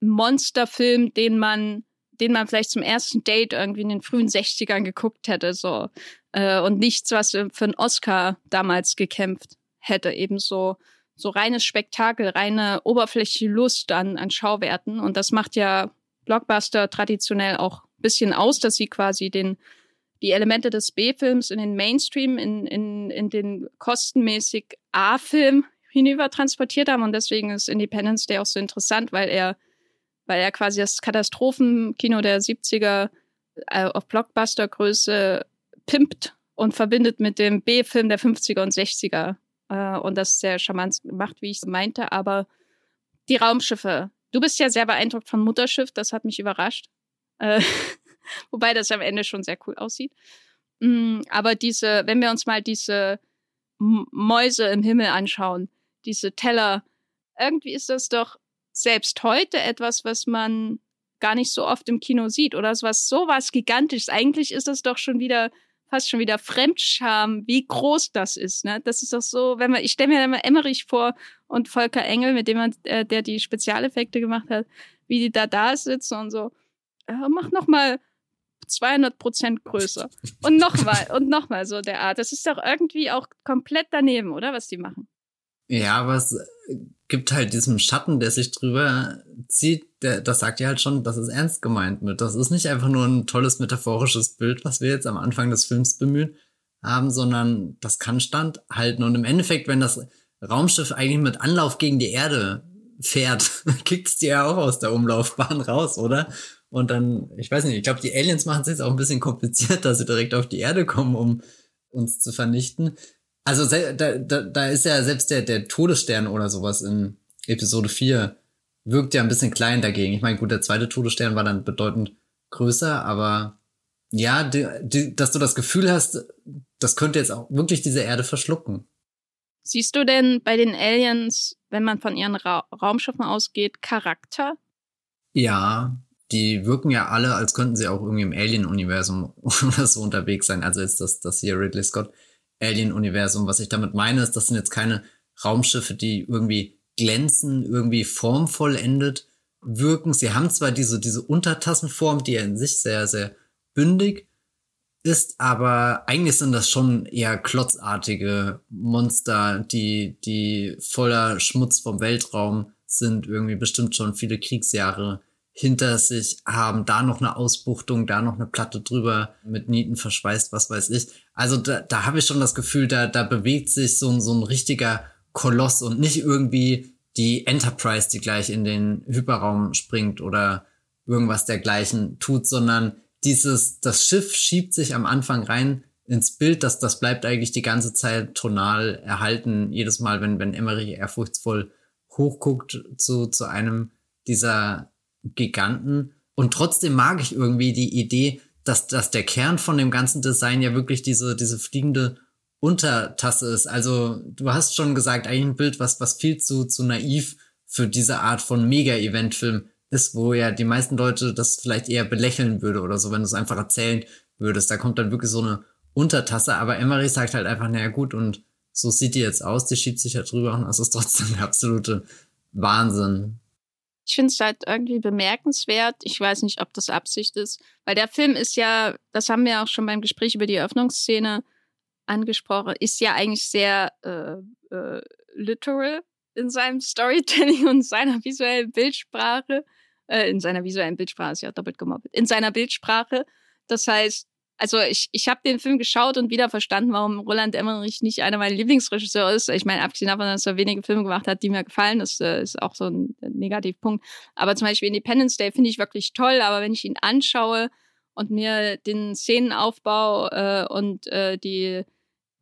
Monsterfilm, den man, den man vielleicht zum ersten Date irgendwie in den frühen 60ern geguckt hätte, so. Äh, und nichts, was für einen Oscar damals gekämpft hätte, eben so, so reines Spektakel, reine oberflächliche Lust an, an Schauwerten. Und das macht ja Blockbuster traditionell auch bisschen aus, dass sie quasi den die Elemente des B-Films in den Mainstream, in, in, in den kostenmäßig A-Film hinüber transportiert haben. Und deswegen ist Independence Day auch so interessant, weil er, weil er quasi das Katastrophenkino der 70er äh, auf Blockbuster-Größe pimpt und verbindet mit dem B-Film der 50er und 60er. Äh, und das sehr charmant gemacht, wie ich es meinte. Aber die Raumschiffe. Du bist ja sehr beeindruckt von Mutterschiff, das hat mich überrascht. Äh, Wobei das am Ende schon sehr cool aussieht. Mm, aber diese, wenn wir uns mal diese Mäuse im Himmel anschauen, diese Teller, irgendwie ist das doch selbst heute etwas, was man gar nicht so oft im Kino sieht oder was sowas gigantisches. Eigentlich ist das doch schon wieder fast schon wieder Fremdscham, wie groß das ist. Ne? Das ist doch so, wenn man, ich stelle mir immer Emmerich vor und Volker Engel, mit dem man, äh, der die Spezialeffekte gemacht hat, wie die da da sitzen und so. Äh, mach noch mal 200 Prozent größer. Und nochmal und nochmal so der Art. Das ist doch irgendwie auch komplett daneben, oder? Was die machen. Ja, aber es gibt halt diesen Schatten, der sich drüber zieht, der, das sagt ja halt schon, das ist ernst gemeint mit. Das ist nicht einfach nur ein tolles metaphorisches Bild, was wir jetzt am Anfang des Films bemühen haben, sondern das kann standhalten. Und im Endeffekt, wenn das Raumschiff eigentlich mit Anlauf gegen die Erde fährt, kickt es die ja auch aus der Umlaufbahn raus, oder? Und dann, ich weiß nicht, ich glaube, die Aliens machen es jetzt auch ein bisschen kompliziert, dass sie direkt auf die Erde kommen, um uns zu vernichten. Also da, da, da ist ja selbst der, der Todesstern oder sowas in Episode 4 wirkt ja ein bisschen klein dagegen. Ich meine, gut, der zweite Todesstern war dann bedeutend größer, aber ja, die, die, dass du das Gefühl hast, das könnte jetzt auch wirklich diese Erde verschlucken. Siehst du denn bei den Aliens, wenn man von ihren Ra Raumschiffen ausgeht, Charakter? Ja, die wirken ja alle, als könnten sie auch irgendwie im Alien-Universum oder so unterwegs sein. Also ist das, das hier Ridley Scott Alien-Universum. Was ich damit meine, ist, das sind jetzt keine Raumschiffe, die irgendwie glänzen, irgendwie formvollendet wirken. Sie haben zwar diese, diese Untertassenform, die ja in sich sehr, sehr bündig ist, aber eigentlich sind das schon eher klotzartige Monster, die, die voller Schmutz vom Weltraum sind, irgendwie bestimmt schon viele Kriegsjahre hinter sich haben, da noch eine Ausbuchtung, da noch eine Platte drüber mit Nieten verschweißt, was weiß ich. Also da, da habe ich schon das Gefühl, da, da bewegt sich so, so ein richtiger Koloss und nicht irgendwie die Enterprise, die gleich in den Hyperraum springt oder irgendwas dergleichen tut, sondern dieses, das Schiff schiebt sich am Anfang rein ins Bild, das, das bleibt eigentlich die ganze Zeit tonal erhalten. Jedes Mal, wenn, wenn Emmerich ehrfurchtsvoll hochguckt zu, zu einem dieser Giganten. Und trotzdem mag ich irgendwie die Idee, dass, dass der Kern von dem ganzen Design ja wirklich diese, diese fliegende Untertasse ist. Also du hast schon gesagt, eigentlich ein Bild, was, was viel zu, zu naiv für diese Art von Mega-Event-Film ist, wo ja die meisten Leute das vielleicht eher belächeln würde oder so, wenn du es einfach erzählen würdest. Da kommt dann wirklich so eine Untertasse, aber Emery sagt halt einfach, naja gut, und so sieht die jetzt aus, die schiebt sich ja drüber und das ist trotzdem der absolute Wahnsinn. Ich finde es halt irgendwie bemerkenswert. Ich weiß nicht, ob das Absicht ist, weil der Film ist ja, das haben wir auch schon beim Gespräch über die Eröffnungsszene angesprochen, ist ja eigentlich sehr äh, äh, literal in seinem Storytelling und seiner visuellen Bildsprache. Äh, in seiner visuellen Bildsprache ist ja doppelt gemobbt. In seiner Bildsprache. Das heißt, also ich, ich habe den Film geschaut und wieder verstanden, warum Roland Emmerich nicht einer meiner Lieblingsregisseure ist. Ich meine, abgesehen davon, dass er wenige Filme gemacht hat, die mir gefallen, das äh, ist auch so ein Negativpunkt. Aber zum Beispiel Independence Day finde ich wirklich toll, aber wenn ich ihn anschaue und mir den Szenenaufbau äh, und äh, die,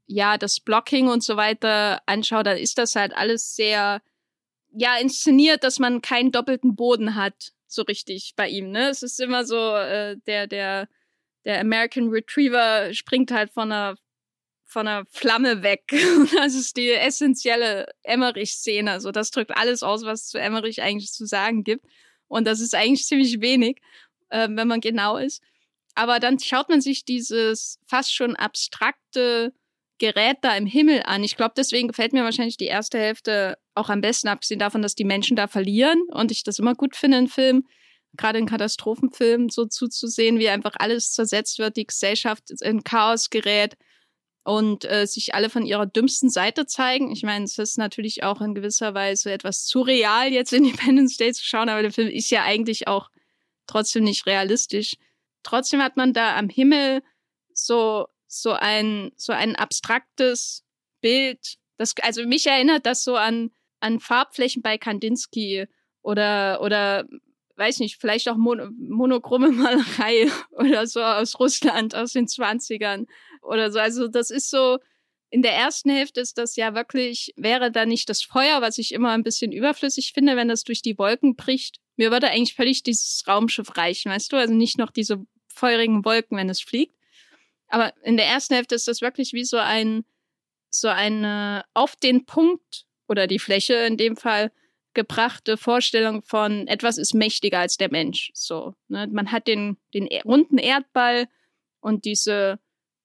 ja, das Blocking und so weiter anschaue, dann ist das halt alles sehr, ja, inszeniert, dass man keinen doppelten Boden hat, so richtig bei ihm. Ne? Es ist immer so, äh, der, der der American Retriever springt halt von einer von einer Flamme weg. das ist die essentielle Emmerich-Szene. Also das drückt alles aus, was zu Emmerich eigentlich zu sagen gibt. Und das ist eigentlich ziemlich wenig, äh, wenn man genau ist. Aber dann schaut man sich dieses fast schon abstrakte Gerät da im Himmel an. Ich glaube, deswegen gefällt mir wahrscheinlich die erste Hälfte auch am besten, abgesehen davon, dass die Menschen da verlieren und ich das immer gut finde in Filmen gerade in Katastrophenfilmen so zuzusehen, wie einfach alles zersetzt wird, die Gesellschaft in Chaos gerät und äh, sich alle von ihrer dümmsten Seite zeigen. Ich meine, es ist natürlich auch in gewisser Weise etwas surreal, jetzt Independence Day zu schauen, aber der Film ist ja eigentlich auch trotzdem nicht realistisch. Trotzdem hat man da am Himmel so, so ein, so ein abstraktes Bild. Das, also mich erinnert das so an, an Farbflächen bei Kandinsky oder, oder weiß nicht, vielleicht auch mon monochrome Malerei oder so aus Russland aus den 20ern oder so. Also das ist so, in der ersten Hälfte ist das ja wirklich, wäre da nicht das Feuer, was ich immer ein bisschen überflüssig finde, wenn das durch die Wolken bricht. Mir würde eigentlich völlig dieses Raumschiff reichen, weißt du? Also nicht noch diese feurigen Wolken, wenn es fliegt. Aber in der ersten Hälfte ist das wirklich wie so ein, so eine auf den Punkt oder die Fläche in dem Fall gebrachte Vorstellung von etwas ist mächtiger als der Mensch. So, ne? Man hat den, den e-, runden Erdball und diese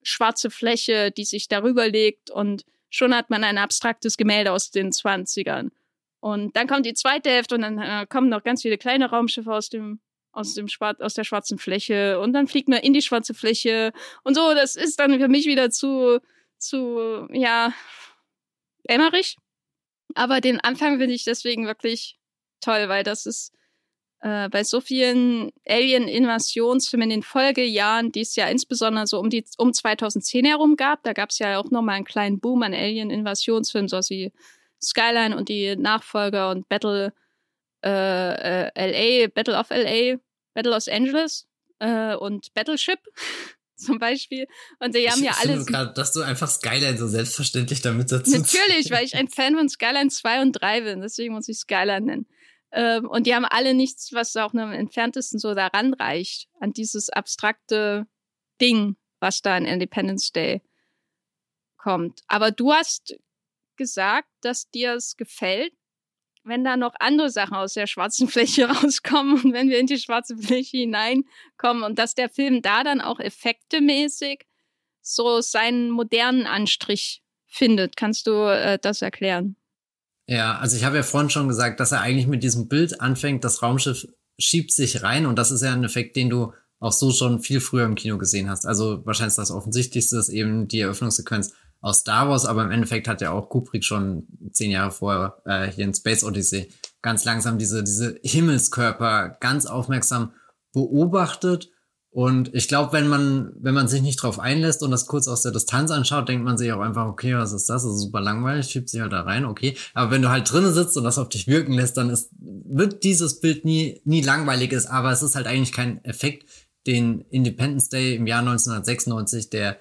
schwarze Fläche, die sich darüber legt und schon hat man ein abstraktes Gemälde aus den 20ern. Und dann kommt die zweite Hälfte und dann äh, kommen noch ganz viele kleine Raumschiffe aus dem aus dem aus der schwarzen Fläche und dann fliegt man in die schwarze Fläche und so. Das ist dann für mich wieder zu zu ja Emmerich aber den Anfang finde ich deswegen wirklich toll, weil das ist äh, bei so vielen Alien-Invasionsfilmen in den Folgejahren, die es ja insbesondere so um die um 2010 herum gab, da gab es ja auch nochmal einen kleinen Boom an Alien-Invasionsfilmen, so wie Skyline und die Nachfolger und Battle äh, äh, LA, Battle of LA, Battle Los Angeles äh, und Battleship zum Beispiel. Und die haben ich ja alles. gerade, dass du einfach Skyline so selbstverständlich damit dazu Natürlich, weil ich ein Fan von Skyline 2 und 3 bin, deswegen muss ich Skyline nennen. Ähm, und die haben alle nichts, was auch nur am entferntesten so daran reicht, an dieses abstrakte Ding, was da in Independence Day kommt. Aber du hast gesagt, dass dir es gefällt, wenn da noch andere Sachen aus der schwarzen Fläche rauskommen und wenn wir in die schwarze Fläche hineinkommen und dass der Film da dann auch effektemäßig so seinen modernen Anstrich findet. Kannst du äh, das erklären? Ja, also ich habe ja vorhin schon gesagt, dass er eigentlich mit diesem Bild anfängt, das Raumschiff schiebt sich rein und das ist ja ein Effekt, den du auch so schon viel früher im Kino gesehen hast. Also wahrscheinlich das Offensichtlichste ist eben die Eröffnungssequenz aus Star Wars, aber im Endeffekt hat ja auch Kubrick schon zehn Jahre vorher äh, hier in Space Odyssey ganz langsam diese, diese Himmelskörper ganz aufmerksam beobachtet. Und ich glaube, wenn man, wenn man sich nicht drauf einlässt und das kurz aus der Distanz anschaut, denkt man sich auch einfach, okay, was ist das? Das ist super langweilig, schiebt sich halt da rein, okay. Aber wenn du halt drinnen sitzt und das auf dich wirken lässt, dann ist, wird dieses Bild nie, nie langweilig ist, aber es ist halt eigentlich kein Effekt, den Independence Day im Jahr 1996, der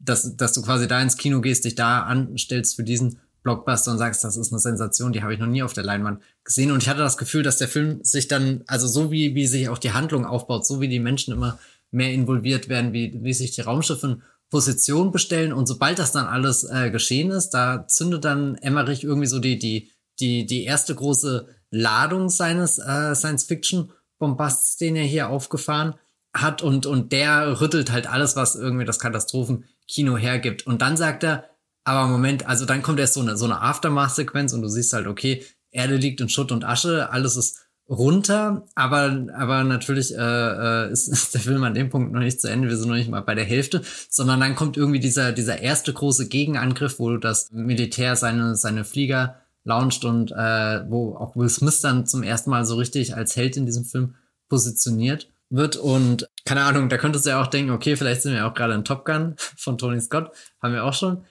dass, dass du quasi da ins Kino gehst, dich da anstellst für diesen Blockbuster und sagst, das ist eine Sensation, die habe ich noch nie auf der Leinwand gesehen. Und ich hatte das Gefühl, dass der Film sich dann, also so wie, wie sich auch die Handlung aufbaut, so wie die Menschen immer mehr involviert werden, wie, wie sich die Raumschiffe in Position bestellen. Und sobald das dann alles äh, geschehen ist, da zündet dann Emmerich irgendwie so die, die, die, die erste große Ladung seines äh, Science-Fiction-Bombasts, den er hier aufgefahren hat. Und, und der rüttelt halt alles, was irgendwie das Katastrophen Kino hergibt. Und dann sagt er, aber Moment, also dann kommt erst so eine, so eine Aftermath-Sequenz und du siehst halt, okay, Erde liegt in Schutt und Asche, alles ist runter, aber, aber natürlich äh, äh, ist, ist der Film an dem Punkt noch nicht zu Ende, wir sind noch nicht mal bei der Hälfte, sondern dann kommt irgendwie dieser, dieser erste große Gegenangriff, wo das Militär seine, seine Flieger launcht und äh, wo auch Will Smith dann zum ersten Mal so richtig als Held in diesem Film positioniert wird und keine Ahnung, da könntest du ja auch denken, okay, vielleicht sind wir auch gerade in Top Gun von Tony Scott, haben wir auch schon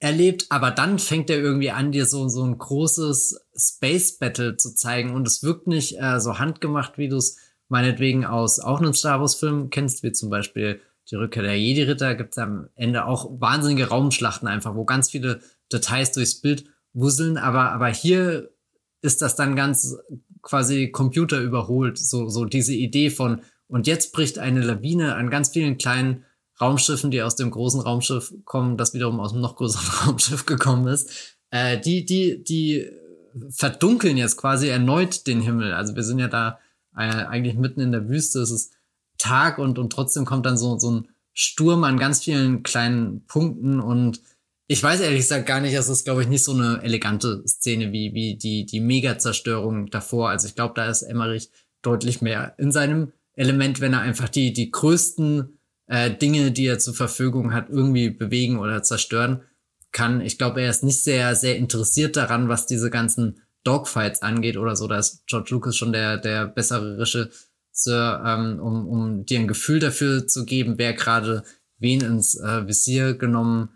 erlebt, aber dann fängt er irgendwie an, dir so, so ein großes Space Battle zu zeigen und es wirkt nicht äh, so handgemacht, wie du es meinetwegen aus auch einem Star Wars Film kennst, wie zum Beispiel die Rückkehr der Jedi-Ritter, gibt es am Ende auch wahnsinnige Raumschlachten einfach, wo ganz viele Details durchs Bild wusseln, aber, aber hier ist das dann ganz quasi Computer überholt, so, so diese Idee von, und jetzt bricht eine Lawine an ganz vielen kleinen Raumschiffen, die aus dem großen Raumschiff kommen, das wiederum aus dem noch größeren Raumschiff gekommen ist. Äh, die, die, die verdunkeln jetzt quasi erneut den Himmel. Also wir sind ja da äh, eigentlich mitten in der Wüste. Es ist Tag und, und trotzdem kommt dann so, so ein Sturm an ganz vielen kleinen Punkten und ich weiß ehrlich gesagt gar nicht, es ist, glaube ich, nicht so eine elegante Szene wie, wie die, die Mega-Zerstörung davor. Also ich glaube, da ist Emmerich deutlich mehr in seinem Element, wenn er einfach die, die größten äh, Dinge, die er zur Verfügung hat, irgendwie bewegen oder zerstören kann. Ich glaube, er ist nicht sehr, sehr interessiert daran, was diese ganzen Dogfights angeht oder so. Da ist George Lucas schon der, der bessere Regisseur, ähm, um, um dir ein Gefühl dafür zu geben, wer gerade wen ins äh, Visier genommen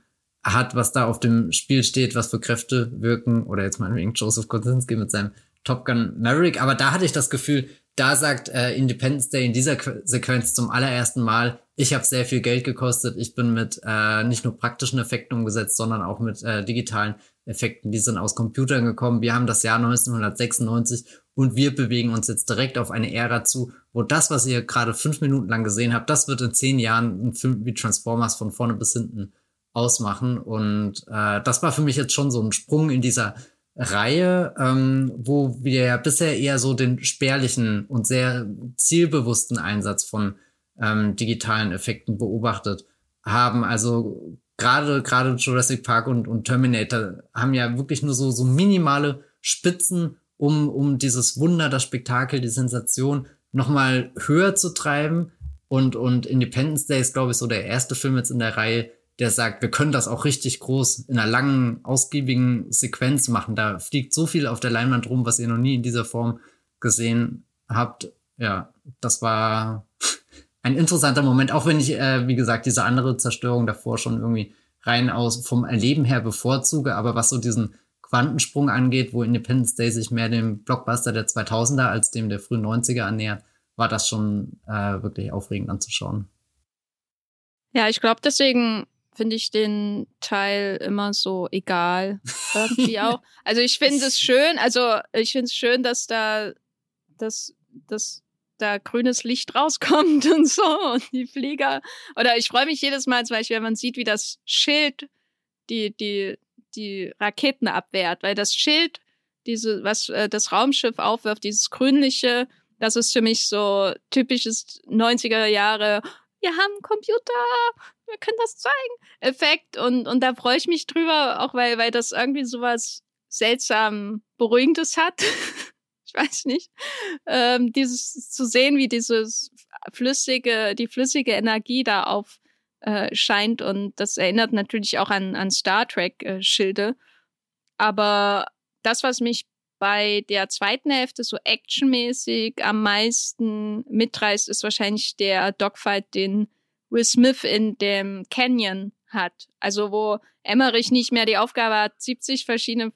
hat, was da auf dem Spiel steht, was für Kräfte wirken. Oder jetzt meinetwegen Joseph Kosinski mit seinem Top Gun Maverick. Aber da hatte ich das Gefühl, da sagt äh, Independence Day in dieser Sequenz zum allerersten Mal, ich habe sehr viel Geld gekostet, ich bin mit äh, nicht nur praktischen Effekten umgesetzt, sondern auch mit äh, digitalen Effekten, die sind aus Computern gekommen. Wir haben das Jahr 1996 und wir bewegen uns jetzt direkt auf eine Ära zu, wo das, was ihr gerade fünf Minuten lang gesehen habt, das wird in zehn Jahren ein Film wie Transformers von vorne bis hinten ausmachen. Und äh, das war für mich jetzt schon so ein Sprung in dieser Reihe, ähm, wo wir ja bisher eher so den spärlichen und sehr zielbewussten Einsatz von ähm, digitalen Effekten beobachtet haben. Also gerade gerade Jurassic Park und, und Terminator haben ja wirklich nur so so minimale Spitzen, um um dieses Wunder, das Spektakel, die Sensation nochmal höher zu treiben. Und und Independence Day ist glaube ich so der erste Film jetzt in der Reihe, der sagt, wir können das auch richtig groß in einer langen, ausgiebigen Sequenz machen. Da fliegt so viel auf der Leinwand rum, was ihr noch nie in dieser Form gesehen habt. Ja, das war ein interessanter Moment, auch wenn ich, äh, wie gesagt, diese andere Zerstörung davor schon irgendwie rein aus vom Erleben her bevorzuge, aber was so diesen Quantensprung angeht, wo Independence Day sich mehr dem Blockbuster der 2000er als dem der frühen 90er annähert, war das schon äh, wirklich aufregend anzuschauen. Ja, ich glaube, deswegen finde ich den Teil immer so egal. Irgendwie auch. Also ich finde es schön, also ich finde es schön, dass da dass, dass da grünes Licht rauskommt und so und die Flieger. Oder ich freue mich jedes Mal zum Beispiel, wenn man sieht, wie das Schild die, die, die Raketen abwehrt, weil das Schild, diese, was äh, das Raumschiff aufwirft, dieses grünliche, das ist für mich so typisches 90er Jahre, wir haben Computer, wir können das zeigen, Effekt und, und da freue ich mich drüber, auch weil, weil das irgendwie sowas seltsam Beruhigendes hat. ich weiß nicht, ähm, dieses zu sehen, wie dieses flüssige, die flüssige Energie da auf äh, scheint und das erinnert natürlich auch an, an Star Trek äh. Aber das, was mich bei der zweiten Hälfte so actionmäßig am meisten mitreißt, ist wahrscheinlich der Dogfight, den Will Smith in dem Canyon hat. Also wo Emmerich nicht mehr die Aufgabe hat, 70 verschiedene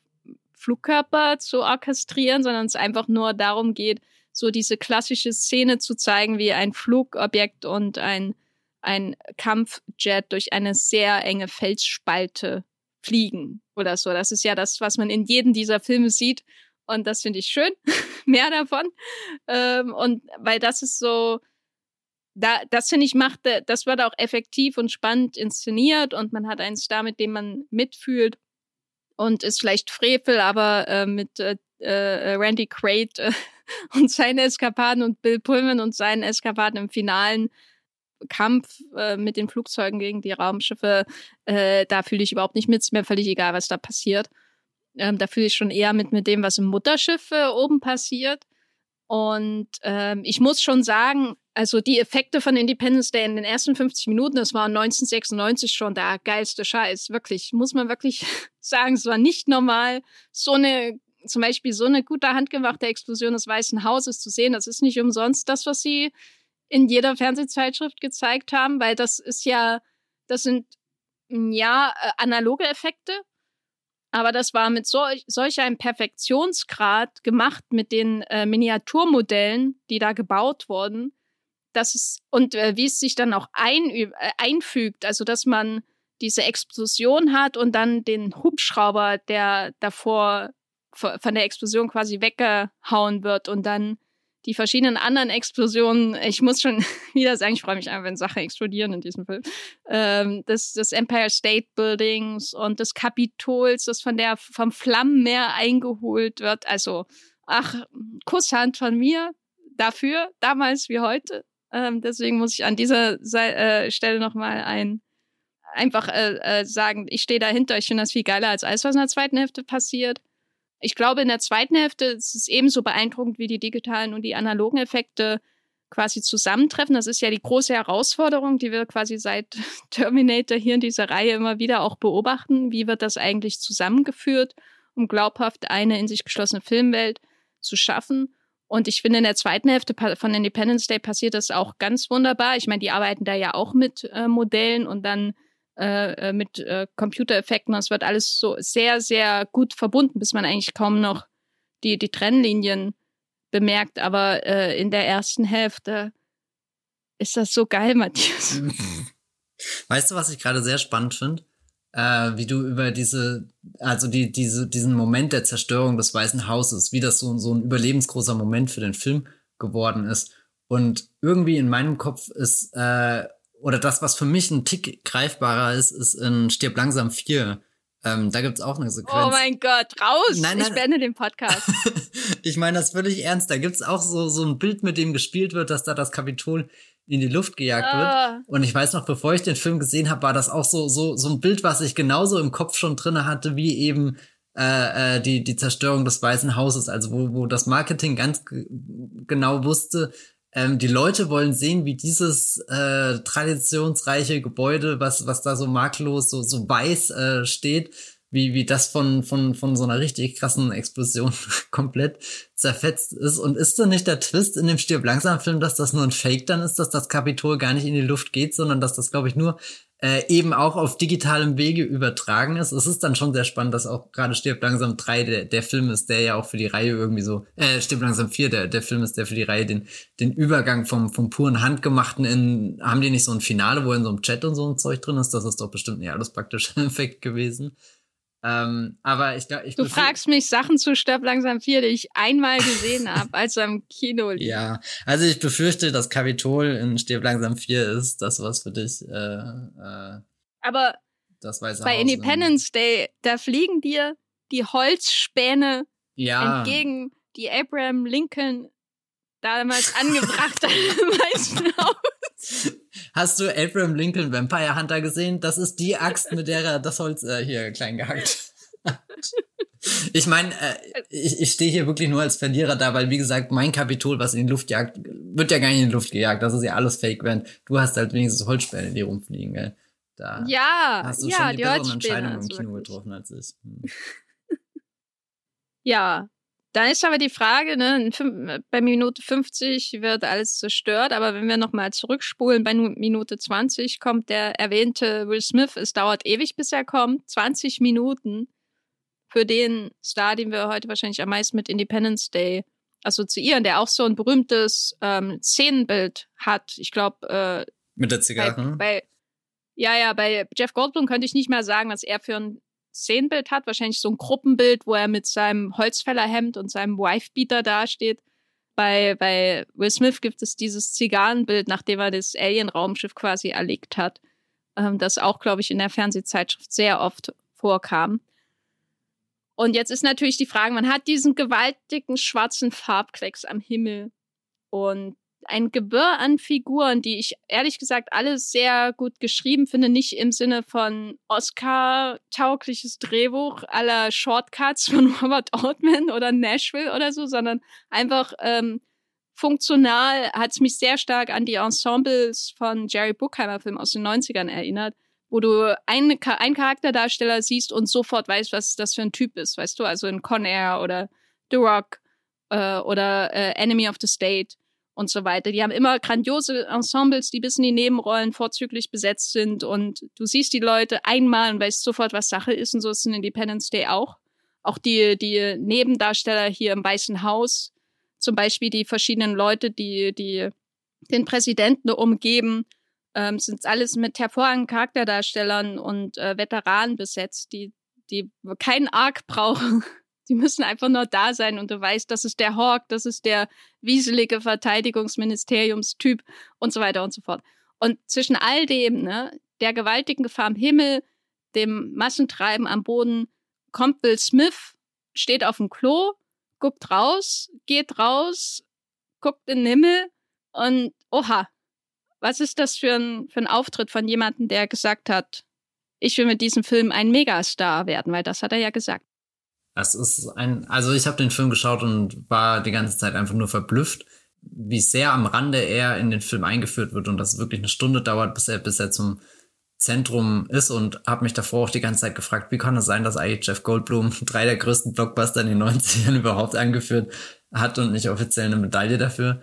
Flugkörper zu orchestrieren, sondern es einfach nur darum geht, so diese klassische Szene zu zeigen, wie ein Flugobjekt und ein, ein Kampfjet durch eine sehr enge Felsspalte fliegen oder so. Das ist ja das, was man in jedem dieser Filme sieht. Und das finde ich schön. Mehr davon. Ähm, und weil das ist so, da, das finde ich macht, das wird auch effektiv und spannend inszeniert und man hat einen Star, mit dem man mitfühlt und ist vielleicht Frevel, aber äh, mit äh, äh, Randy Quaid äh, und seinen Eskapaden und Bill Pullman und seinen Eskapaden im finalen Kampf äh, mit den Flugzeugen gegen die Raumschiffe, äh, da fühle ich überhaupt nicht mit. Ist mir völlig egal, was da passiert. Ähm, da fühle ich schon eher mit mit dem, was im Mutterschiff äh, oben passiert. Und ähm, ich muss schon sagen, also die Effekte von Independence Day in den ersten 50 Minuten, das war 1996 schon der geilste Scheiß. Wirklich, muss man wirklich sagen, es war nicht normal, so eine, zum Beispiel so eine gute handgemachte Explosion des Weißen Hauses zu sehen. Das ist nicht umsonst das, was sie in jeder Fernsehzeitschrift gezeigt haben, weil das ist ja, das sind ja äh, analoge Effekte, aber das war mit so, solch einem Perfektionsgrad gemacht mit den äh, Miniaturmodellen, die da gebaut wurden. dass es, und äh, wie es sich dann auch ein, äh, einfügt, also dass man diese Explosion hat und dann den Hubschrauber, der davor von der Explosion quasi weggehauen wird und dann die verschiedenen anderen Explosionen, ich muss schon wieder sagen, ich freue mich einfach, wenn Sachen explodieren in diesem Film, ähm, des, des Empire State Buildings und des Kapitols, das von der, vom Flammenmeer eingeholt wird. Also, ach, Kusshand von mir dafür, damals wie heute. Ähm, deswegen muss ich an dieser Se äh, Stelle nochmal ein, einfach äh, äh, sagen, ich stehe dahinter, ich finde das viel geiler als alles, was in der zweiten Hälfte passiert. Ich glaube, in der zweiten Hälfte ist es ebenso beeindruckend, wie die digitalen und die analogen Effekte quasi zusammentreffen. Das ist ja die große Herausforderung, die wir quasi seit Terminator hier in dieser Reihe immer wieder auch beobachten. Wie wird das eigentlich zusammengeführt, um glaubhaft eine in sich geschlossene Filmwelt zu schaffen? Und ich finde, in der zweiten Hälfte von Independence Day passiert das auch ganz wunderbar. Ich meine, die arbeiten da ja auch mit äh, Modellen und dann äh, äh, mit äh, Computereffekten. Es wird alles so sehr, sehr gut verbunden, bis man eigentlich kaum noch die, die Trennlinien bemerkt. Aber äh, in der ersten Hälfte ist das so geil, Matthias. Weißt du, was ich gerade sehr spannend finde? Äh, wie du über diese, also die, diese, diesen Moment der Zerstörung des Weißen Hauses, wie das so, so ein überlebensgroßer Moment für den Film geworden ist. Und irgendwie in meinem Kopf ist äh, oder das, was für mich ein Tick greifbarer ist, ist in Stirb langsam 4. Ähm, da gibt's auch eine Sequenz. Oh mein Gott, raus! Nein, nein. Ich beende den Podcast. ich meine das völlig ernst. Da gibt's auch so, so ein Bild, mit dem gespielt wird, dass da das Kapitol in die Luft gejagt ah. wird. Und ich weiß noch, bevor ich den Film gesehen habe, war das auch so, so, so ein Bild, was ich genauso im Kopf schon drinne hatte, wie eben äh, äh, die, die Zerstörung des Weißen Hauses. Also wo, wo das Marketing ganz genau wusste, ähm, die Leute wollen sehen, wie dieses äh, traditionsreiche Gebäude, was, was da so makellos, so, so weiß äh, steht, wie, wie das von, von, von so einer richtig krassen Explosion komplett zerfetzt ist. Und ist da nicht der Twist in dem Stirb langsam Film, dass das nur ein Fake dann ist, dass das Kapitol gar nicht in die Luft geht, sondern dass das, glaube ich, nur äh, eben auch auf digitalem Wege übertragen ist. Es ist dann schon sehr spannend, dass auch gerade Stirb langsam 3 der, der Film ist, der ja auch für die Reihe irgendwie so, äh, Stirb langsam 4 der, der Film ist, der für die Reihe den, den Übergang vom, vom puren Handgemachten in, haben die nicht so ein Finale, wo in so einem Chat und so ein Zeug drin ist? Das ist doch bestimmt ein alles praktischer Effekt gewesen. Ähm, aber ich glaube, ich Du fragst mich Sachen zu Stirb langsam 4, die ich einmal gesehen habe, als er im Kino lief. Ja, also ich befürchte, dass Kapitol in Stirb langsam 4 ist das, was für dich. Äh, äh, aber bei Independence Day, da fliegen dir die Holzspäne ja. entgegen, die Abraham Lincoln damals angebracht hat im Weißen Haus. Hast du Abraham Lincoln Vampire Hunter gesehen? Das ist die Axt, mit der er das Holz äh, hier klein gehackt hat. Ich meine, äh, ich, ich stehe hier wirklich nur als Verlierer da, weil wie gesagt, mein Kapitol, was in die Luft jagt, wird ja gar nicht in die Luft gejagt. Das ist ja alles Fake, während du hast halt wenigstens Holzspäne, die rumfliegen, gell? Da ja, hast du ja, schon die, die besseren Entscheidungen im Kino getroffen als ich. Hm. ja, dann ist aber die Frage, ne, bei Minute 50 wird alles zerstört, aber wenn wir nochmal zurückspulen, bei Minute 20 kommt der erwähnte Will Smith. Es dauert ewig, bis er kommt. 20 Minuten für den Star, den wir heute wahrscheinlich am meisten mit Independence Day assoziieren, der auch so ein berühmtes ähm, Szenenbild hat. Ich glaube, äh, mit der Zigarre. Bei, bei, ja, ja, bei Jeff Goldblum könnte ich nicht mehr sagen, was er für ein Szenenbild hat, wahrscheinlich so ein Gruppenbild, wo er mit seinem Holzfällerhemd und seinem Wifebeater dasteht. Bei, bei Will Smith gibt es dieses Zigarrenbild, nachdem er das Alien-Raumschiff quasi erlegt hat, ähm, das auch, glaube ich, in der Fernsehzeitschrift sehr oft vorkam. Und jetzt ist natürlich die Frage, man hat diesen gewaltigen schwarzen Farbklecks am Himmel und ein Gewirr an Figuren, die ich ehrlich gesagt alle sehr gut geschrieben finde, nicht im Sinne von Oscar-taugliches Drehbuch aller Shortcuts von Robert Altman oder Nashville oder so, sondern einfach ähm, funktional hat es mich sehr stark an die Ensembles von Jerry Bruckheimer Film aus den 90ern erinnert, wo du einen, einen Charakterdarsteller siehst und sofort weißt, was das für ein Typ ist, weißt du, also in Con Air oder The Rock äh, oder äh, Enemy of the State und so weiter. Die haben immer grandiose Ensembles, die bis in die Nebenrollen vorzüglich besetzt sind und du siehst die Leute einmal und weißt sofort, was Sache ist und so ist in Independence Day auch. Auch die, die Nebendarsteller hier im Weißen Haus, zum Beispiel die verschiedenen Leute, die, die den Präsidenten umgeben, ähm, sind alles mit hervorragenden Charakterdarstellern und äh, Veteranen besetzt, die, die keinen Arc brauchen die müssen einfach nur da sein und du weißt, das ist der Hawk, das ist der wieselige Verteidigungsministeriumstyp und so weiter und so fort. Und zwischen all dem, ne, der gewaltigen Gefahr am Himmel, dem Massentreiben am Boden, kommt Will Smith, steht auf dem Klo, guckt raus, geht raus, guckt in den Himmel und oha, was ist das für ein, für ein Auftritt von jemandem, der gesagt hat, ich will mit diesem Film ein Megastar werden, weil das hat er ja gesagt. Es ist ein, also ich habe den Film geschaut und war die ganze Zeit einfach nur verblüfft, wie sehr am Rande er in den Film eingeführt wird und dass es wirklich eine Stunde dauert, bis er, bis er zum Zentrum ist und habe mich davor auch die ganze Zeit gefragt, wie kann es sein, dass eigentlich Jeff Goldblum drei der größten Blockbuster in den 90ern überhaupt angeführt hat und nicht offiziell eine Medaille dafür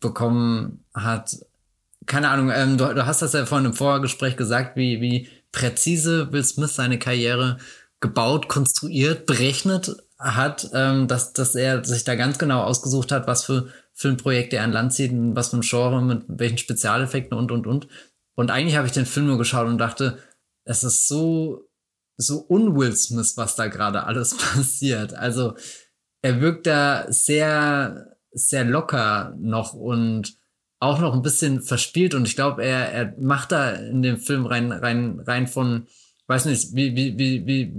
bekommen hat. Keine Ahnung, ähm, du, du hast das ja vorhin im Vorgespräch gesagt, wie, wie präzise Will Smith seine Karriere gebaut, konstruiert, berechnet hat, ähm, dass, dass er sich da ganz genau ausgesucht hat, was für Filmprojekte er an Land zieht, was für ein Genre, mit welchen Spezialeffekten und, und, und. Und eigentlich habe ich den Film nur geschaut und dachte, es ist so, so un-Will Smith, was da gerade alles passiert. Also, er wirkt da sehr, sehr locker noch und auch noch ein bisschen verspielt und ich glaube, er, er macht da in dem Film rein, rein, rein von, weiß nicht, wie, wie, wie, wie,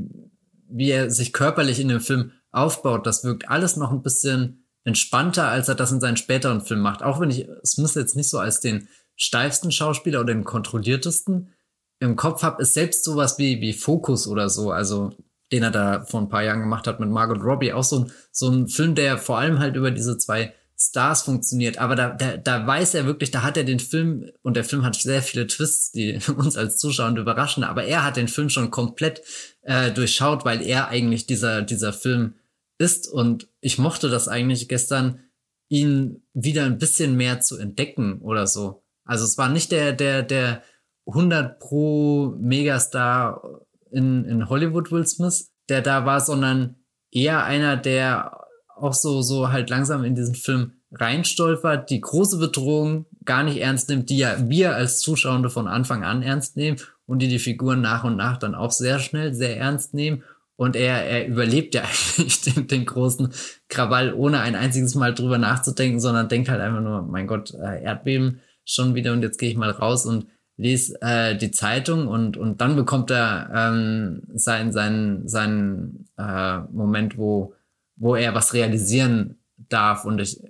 wie er sich körperlich in dem Film aufbaut, das wirkt alles noch ein bisschen entspannter, als er das in seinen späteren Filmen macht. Auch wenn ich Smith jetzt nicht so als den steifsten Schauspieler oder den kontrolliertesten im Kopf habe, ist selbst sowas wie, wie Focus oder so, also den er da vor ein paar Jahren gemacht hat mit Margot Robbie, auch so ein, so ein Film, der vor allem halt über diese zwei Stars funktioniert. Aber da, da, da weiß er wirklich, da hat er den Film, und der Film hat sehr viele Twists, die uns als Zuschauer überraschen, aber er hat den Film schon komplett äh, durchschaut, weil er eigentlich dieser, dieser Film ist. Und ich mochte das eigentlich gestern, ihn wieder ein bisschen mehr zu entdecken oder so. Also es war nicht der, der, der 100 pro Megastar in, in Hollywood Will Smith, der da war, sondern eher einer, der auch so, so halt langsam in diesen Film reinstolpert, die große Bedrohung gar nicht ernst nimmt, die ja wir als Zuschauer von Anfang an ernst nehmen und die die Figuren nach und nach dann auch sehr schnell sehr ernst nehmen. Und er, er überlebt ja eigentlich den, den großen Krawall, ohne ein einziges Mal drüber nachzudenken, sondern denkt halt einfach nur, mein Gott, äh, Erdbeben schon wieder und jetzt gehe ich mal raus und lese äh, die Zeitung und, und dann bekommt er ähm, seinen sein, sein, äh, Moment, wo, wo er was realisieren darf. Und ich äh,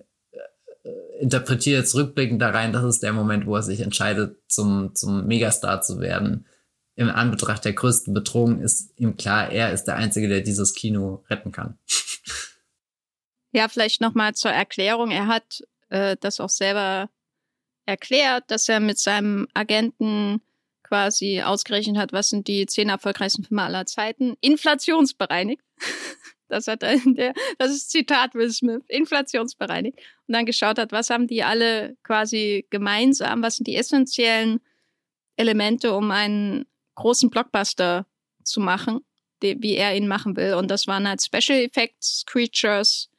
interpretiere jetzt rückblickend da rein, das ist der Moment, wo er sich entscheidet, zum, zum Megastar zu werden. Im Anbetracht der größten Bedrohung ist ihm klar, er ist der Einzige, der dieses Kino retten kann. Ja, vielleicht nochmal zur Erklärung. Er hat äh, das auch selber erklärt, dass er mit seinem Agenten quasi ausgerechnet hat, was sind die zehn erfolgreichsten Filme aller Zeiten. Inflationsbereinigt. Das hat er der, das ist Zitat Will Smith, inflationsbereinigt. Und dann geschaut hat, was haben die alle quasi gemeinsam, was sind die essentiellen Elemente, um einen großen Blockbuster zu machen, die, wie er ihn machen will. Und das waren halt Special Effects, Creatures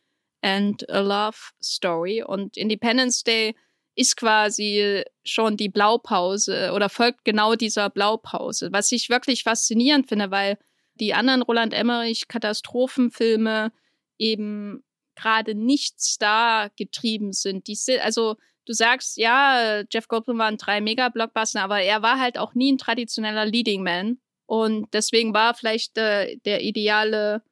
and a Love Story. Und Independence Day ist quasi schon die Blaupause oder folgt genau dieser Blaupause, was ich wirklich faszinierend finde, weil die anderen Roland Emmerich Katastrophenfilme eben gerade nicht Star getrieben sind. Die sind also du sagst, ja, Jeff Goldblum war ein drei Mega-Blockbuster, aber er war halt auch nie ein traditioneller Leading Man. Und deswegen war vielleicht äh, der ideale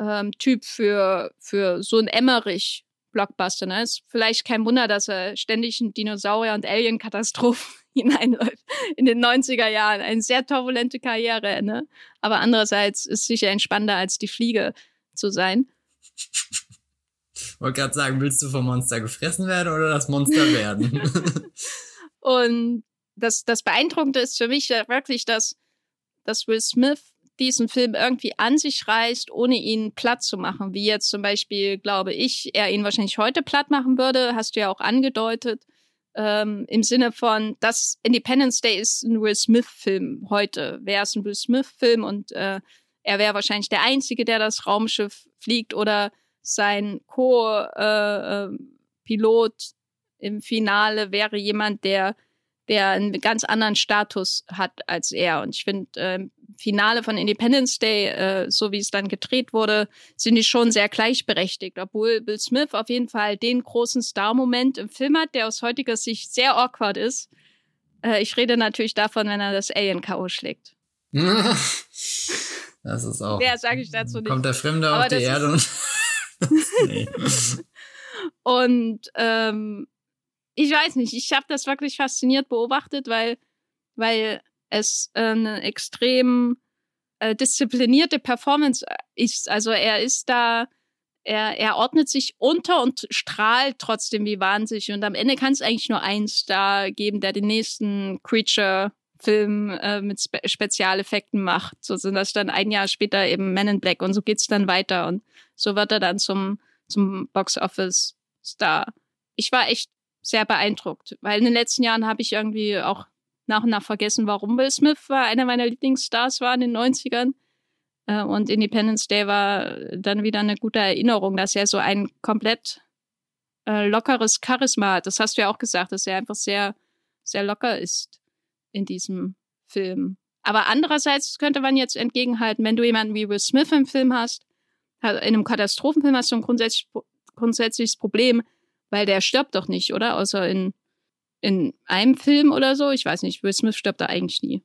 ähm, Typ für, für so ein Emmerich Blockbuster. Ne? Ist vielleicht kein Wunder, dass er ständig in Dinosaurier- und Alien-Katastrophen hineinläuft in den 90er Jahren. Eine sehr turbulente Karriere, ne? Aber andererseits ist sicher entspannender als die Fliege zu sein. Ich wollte gerade sagen, willst du vom Monster gefressen werden oder das Monster werden? und das, das Beeindruckende ist für mich wirklich, dass, dass Will Smith diesen Film irgendwie an sich reißt, ohne ihn platt zu machen. Wie jetzt zum Beispiel, glaube ich, er ihn wahrscheinlich heute platt machen würde, hast du ja auch angedeutet. Ähm, Im Sinne von, das Independence Day ist ein Will Smith-Film heute. Wäre es ein Will Smith-Film und äh, er wäre wahrscheinlich der Einzige, der das Raumschiff fliegt oder sein Co-Pilot äh, im Finale wäre jemand, der der einen ganz anderen Status hat als er. Und ich finde, äh, Finale von Independence Day, äh, so wie es dann gedreht wurde, sind die schon sehr gleichberechtigt. Obwohl Bill Smith auf jeden Fall den großen Star-Moment im Film hat, der aus heutiger Sicht sehr awkward ist. Äh, ich rede natürlich davon, wenn er das Alien K.O. schlägt. das ist auch. Mehr sage ich dazu nicht. Kommt der Fremde auf die Erde und. nee. und ähm, ich weiß nicht, ich habe das wirklich fasziniert beobachtet, weil, weil es äh, eine extrem äh, disziplinierte Performance äh, ist. Also er ist da, er, er ordnet sich unter und strahlt trotzdem wie wahnsinnig. Und am Ende kann es eigentlich nur einen Star geben, der den nächsten Creature-Film äh, mit Spe Spezialeffekten macht. So sind das dann ein Jahr später eben Men in Black und so geht's dann weiter. Und so wird er dann zum, zum Box-Office-Star. Ich war echt sehr beeindruckt, weil in den letzten Jahren habe ich irgendwie auch nach und nach vergessen, warum Will Smith war einer meiner Lieblingsstars war in den 90ern. Äh, und Independence Day war dann wieder eine gute Erinnerung, dass er so ein komplett äh, lockeres Charisma hat. Das hast du ja auch gesagt, dass er einfach sehr, sehr locker ist in diesem Film. Aber andererseits könnte man jetzt entgegenhalten, wenn du jemanden wie Will Smith im Film hast, in einem Katastrophenfilm hast du ein grundsätzlich, grundsätzliches Problem, weil der stirbt doch nicht, oder? Außer in, in einem Film oder so. Ich weiß nicht, Will Smith stirbt da eigentlich nie.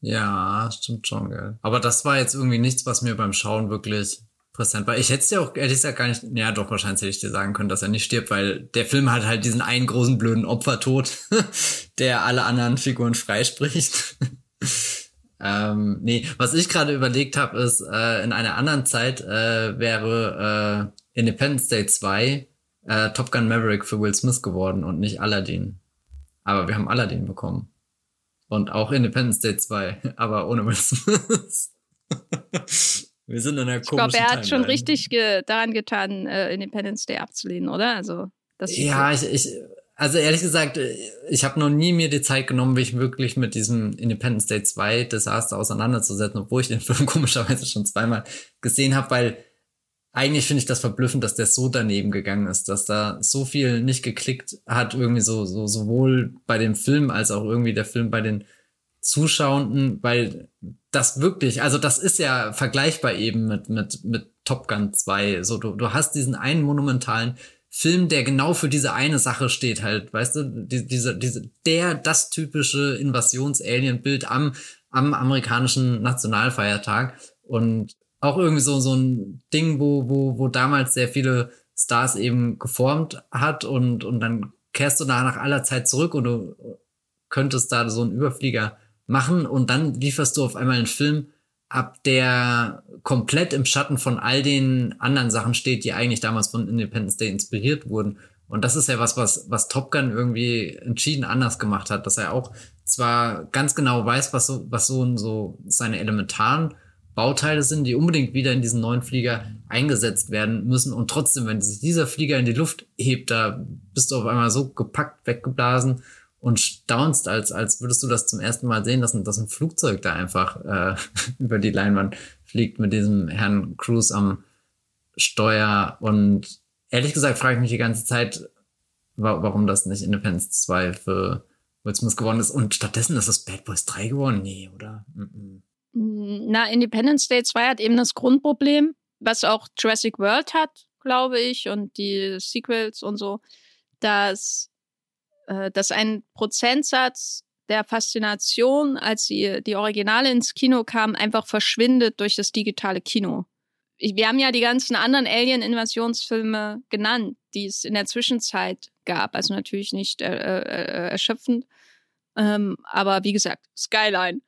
Ja, stimmt schon, gell. Aber das war jetzt irgendwie nichts, was mir beim Schauen wirklich präsent war. Ich hätte es ja auch, hätte ich ja gar nicht, ja doch, wahrscheinlich hätte ich dir sagen können, dass er nicht stirbt, weil der Film hat halt diesen einen großen blöden Opfertod, der alle anderen Figuren freispricht. ähm, nee, was ich gerade überlegt habe, ist, äh, in einer anderen Zeit äh, wäre äh, Independence Day 2 äh, Top Gun Maverick für Will Smith geworden und nicht Aladdin. Aber wir haben Aladdin bekommen. Und auch Independence Day 2, aber ohne Will Smith. wir sind in einer Ich glaube, er hat Timeline. schon richtig ge daran getan, äh, Independence Day abzulehnen, oder? Also, das ja, ich, ich, also ehrlich gesagt, ich habe noch nie mir die Zeit genommen, mich wirklich mit diesem Independence Day 2 Desaster auseinanderzusetzen, obwohl ich den Film komischerweise schon zweimal gesehen habe, weil eigentlich finde ich das verblüffend, dass der so daneben gegangen ist, dass da so viel nicht geklickt hat, irgendwie so, so sowohl bei dem Film als auch irgendwie der Film bei den Zuschauenden, weil das wirklich, also das ist ja vergleichbar eben mit, mit, mit Top Gun 2. So, du, du hast diesen einen monumentalen Film, der genau für diese eine Sache steht, halt, weißt du, die, diese, diese, der, das typische Invasions-Alien-Bild am, am amerikanischen Nationalfeiertag. Und auch irgendwie so, so ein Ding, wo, wo, wo damals sehr viele Stars eben geformt hat und, und dann kehrst du da nach aller Zeit zurück und du könntest da so einen Überflieger machen und dann lieferst du auf einmal einen Film ab, der komplett im Schatten von all den anderen Sachen steht, die eigentlich damals von Independence Day inspiriert wurden. Und das ist ja was, was, was Top Gun irgendwie entschieden anders gemacht hat, dass er auch zwar ganz genau weiß, was so, was so, so seine elementaren Bauteile sind, die unbedingt wieder in diesen neuen Flieger eingesetzt werden müssen. Und trotzdem, wenn sich dieser Flieger in die Luft hebt, da bist du auf einmal so gepackt, weggeblasen und staunst, als, als würdest du das zum ersten Mal sehen, dass ein, dass ein Flugzeug da einfach äh, über die Leinwand fliegt mit diesem Herrn Cruz am Steuer. Und ehrlich gesagt frage ich mich die ganze Zeit, warum das nicht Independence 2 für Will Smith geworden ist. Und stattdessen ist das Bad Boys 3 geworden? Nee, oder? Mm -mm. Na, Independence Day 2 hat eben das Grundproblem, was auch Jurassic World hat, glaube ich, und die Sequels und so, dass, äh, dass ein Prozentsatz der Faszination, als die, die Originale ins Kino kamen, einfach verschwindet durch das digitale Kino. Wir haben ja die ganzen anderen Alien-Invasionsfilme genannt, die es in der Zwischenzeit gab. Also natürlich nicht äh, äh, äh erschöpfend. Ähm, aber wie gesagt, Skyline.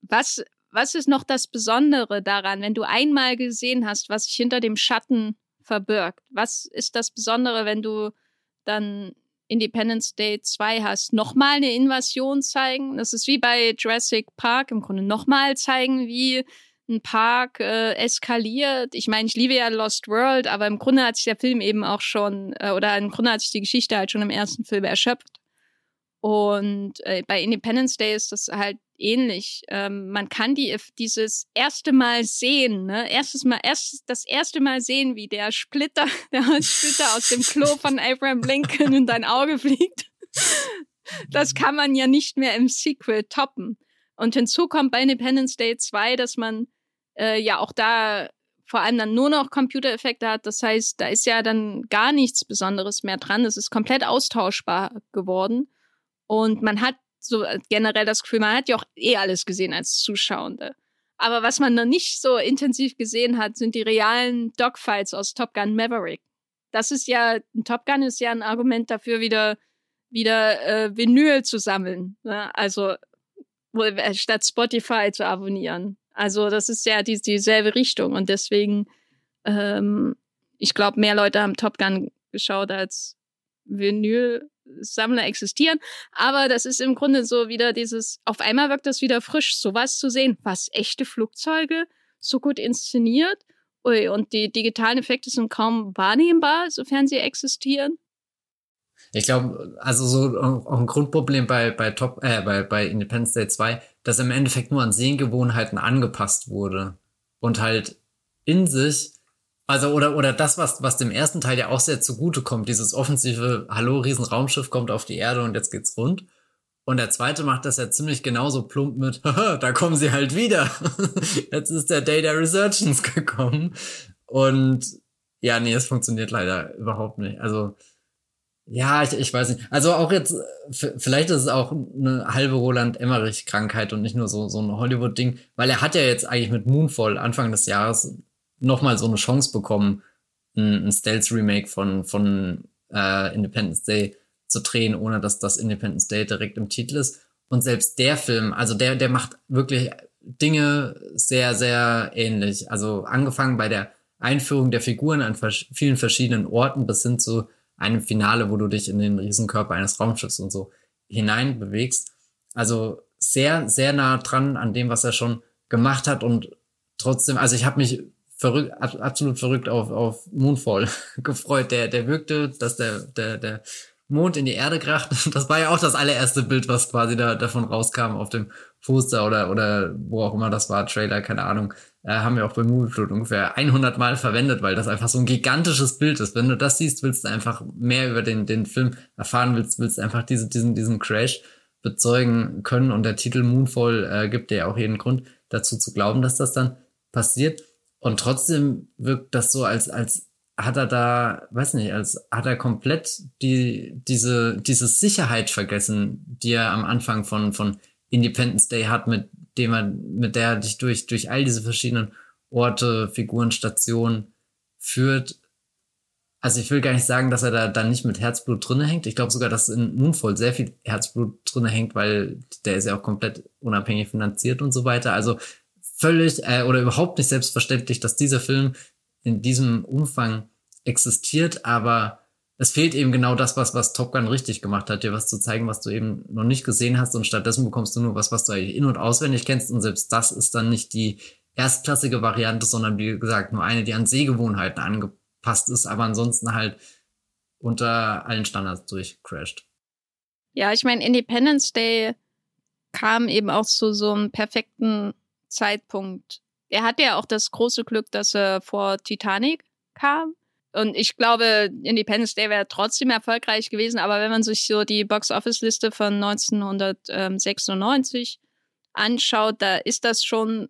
Was, was ist noch das Besondere daran, wenn du einmal gesehen hast, was sich hinter dem Schatten verbirgt? Was ist das Besondere, wenn du dann Independence Day 2 hast? Nochmal eine Invasion zeigen? Das ist wie bei Jurassic Park im Grunde. Nochmal zeigen, wie ein Park äh, eskaliert. Ich meine, ich liebe ja Lost World, aber im Grunde hat sich der Film eben auch schon, äh, oder im Grunde hat sich die Geschichte halt schon im ersten Film erschöpft. Und äh, bei Independence Day ist das halt ähnlich. Ähm, man kann die, dieses erste Mal sehen, ne? Erstes Mal, erst das erste Mal sehen, wie der Splitter, der Splitter aus dem Klo von Abraham Lincoln in dein Auge fliegt. Das kann man ja nicht mehr im Sequel toppen. Und hinzu kommt bei Independence Day 2, dass man äh, ja auch da vor allem dann nur noch Computereffekte hat. Das heißt, da ist ja dann gar nichts Besonderes mehr dran. Es ist komplett austauschbar geworden. Und man hat so äh, generell das Gefühl, man hat ja auch eh alles gesehen als Zuschauende. Aber was man noch nicht so intensiv gesehen hat, sind die realen Dogfights aus Top Gun Maverick. Das ist ja, Top Gun ist ja ein Argument dafür, wieder, wieder äh, Vinyl zu sammeln. Ne? Also äh, statt Spotify zu abonnieren. Also das ist ja die, dieselbe Richtung. Und deswegen, ähm, ich glaube, mehr Leute haben Top Gun geschaut als Vinyl Sammler existieren. Aber das ist im Grunde so wieder dieses, auf einmal wirkt das wieder frisch, sowas zu sehen. Was, echte Flugzeuge? So gut inszeniert? Ui, und die digitalen Effekte sind kaum wahrnehmbar, sofern sie existieren. Ich glaube, also so auch ein Grundproblem bei, bei Top, äh, bei, bei Independence Day 2, dass im Endeffekt nur an Sehgewohnheiten angepasst wurde. Und halt in sich also, oder, oder das, was, was dem ersten Teil ja auch sehr zugute kommt, dieses offensive Hallo, Riesenraumschiff kommt auf die Erde und jetzt geht's rund. Und der zweite macht das ja ziemlich genauso plump mit, da kommen sie halt wieder. jetzt ist der Day der Resurgence gekommen. Und ja, nee, es funktioniert leider überhaupt nicht. Also, ja, ich, ich weiß nicht. Also auch jetzt, vielleicht ist es auch eine halbe Roland Emmerich-Krankheit und nicht nur so, so ein Hollywood-Ding, weil er hat ja jetzt eigentlich mit Moonfall Anfang des Jahres nochmal so eine Chance bekommen, ein, ein Stealth-Remake von, von äh, Independence Day zu drehen, ohne dass das Independence Day direkt im Titel ist. Und selbst der Film, also der, der macht wirklich Dinge sehr, sehr ähnlich. Also angefangen bei der Einführung der Figuren an vers vielen verschiedenen Orten bis hin zu einem Finale, wo du dich in den Riesenkörper eines Raumschiffs und so hinein bewegst. Also sehr, sehr nah dran an dem, was er schon gemacht hat und trotzdem, also ich habe mich verrückt, absolut verrückt auf, auf Moonfall gefreut. Der, der wirkte, dass der, der, der Mond in die Erde kracht. Das war ja auch das allererste Bild, was quasi da davon rauskam auf dem Poster oder, oder wo auch immer das war, Trailer, keine Ahnung. Äh, haben wir auch bei Movieflood ungefähr 100 Mal verwendet, weil das einfach so ein gigantisches Bild ist. Wenn du das siehst, willst du einfach mehr über den, den Film erfahren, willst, willst einfach diese, diesen, diesen Crash bezeugen können. Und der Titel Moonfall äh, gibt dir ja auch jeden Grund dazu zu glauben, dass das dann passiert. Und trotzdem wirkt das so, als, als hat er da, weiß nicht, als hat er komplett die, diese, diese Sicherheit vergessen, die er am Anfang von, von Independence Day hat, mit dem er, mit der er dich durch, durch all diese verschiedenen Orte, Figuren, Stationen führt. Also ich will gar nicht sagen, dass er da dann nicht mit Herzblut drinne hängt. Ich glaube sogar, dass in Moonfall sehr viel Herzblut drinne hängt, weil der ist ja auch komplett unabhängig finanziert und so weiter. Also völlig äh, oder überhaupt nicht selbstverständlich, dass dieser Film in diesem Umfang existiert, aber es fehlt eben genau das, was, was Top Gun richtig gemacht hat, dir was zu zeigen, was du eben noch nicht gesehen hast und stattdessen bekommst du nur was, was du eigentlich in- und auswendig kennst und selbst das ist dann nicht die erstklassige Variante, sondern wie gesagt nur eine, die an Sehgewohnheiten angepasst ist, aber ansonsten halt unter allen Standards durchcrasht. Ja, ich meine, Independence Day kam eben auch zu so einem perfekten Zeitpunkt. Er hatte ja auch das große Glück, dass er vor Titanic kam. Und ich glaube, Independence Day wäre trotzdem erfolgreich gewesen, aber wenn man sich so die Box-Office-Liste von 1996 anschaut, da ist das schon,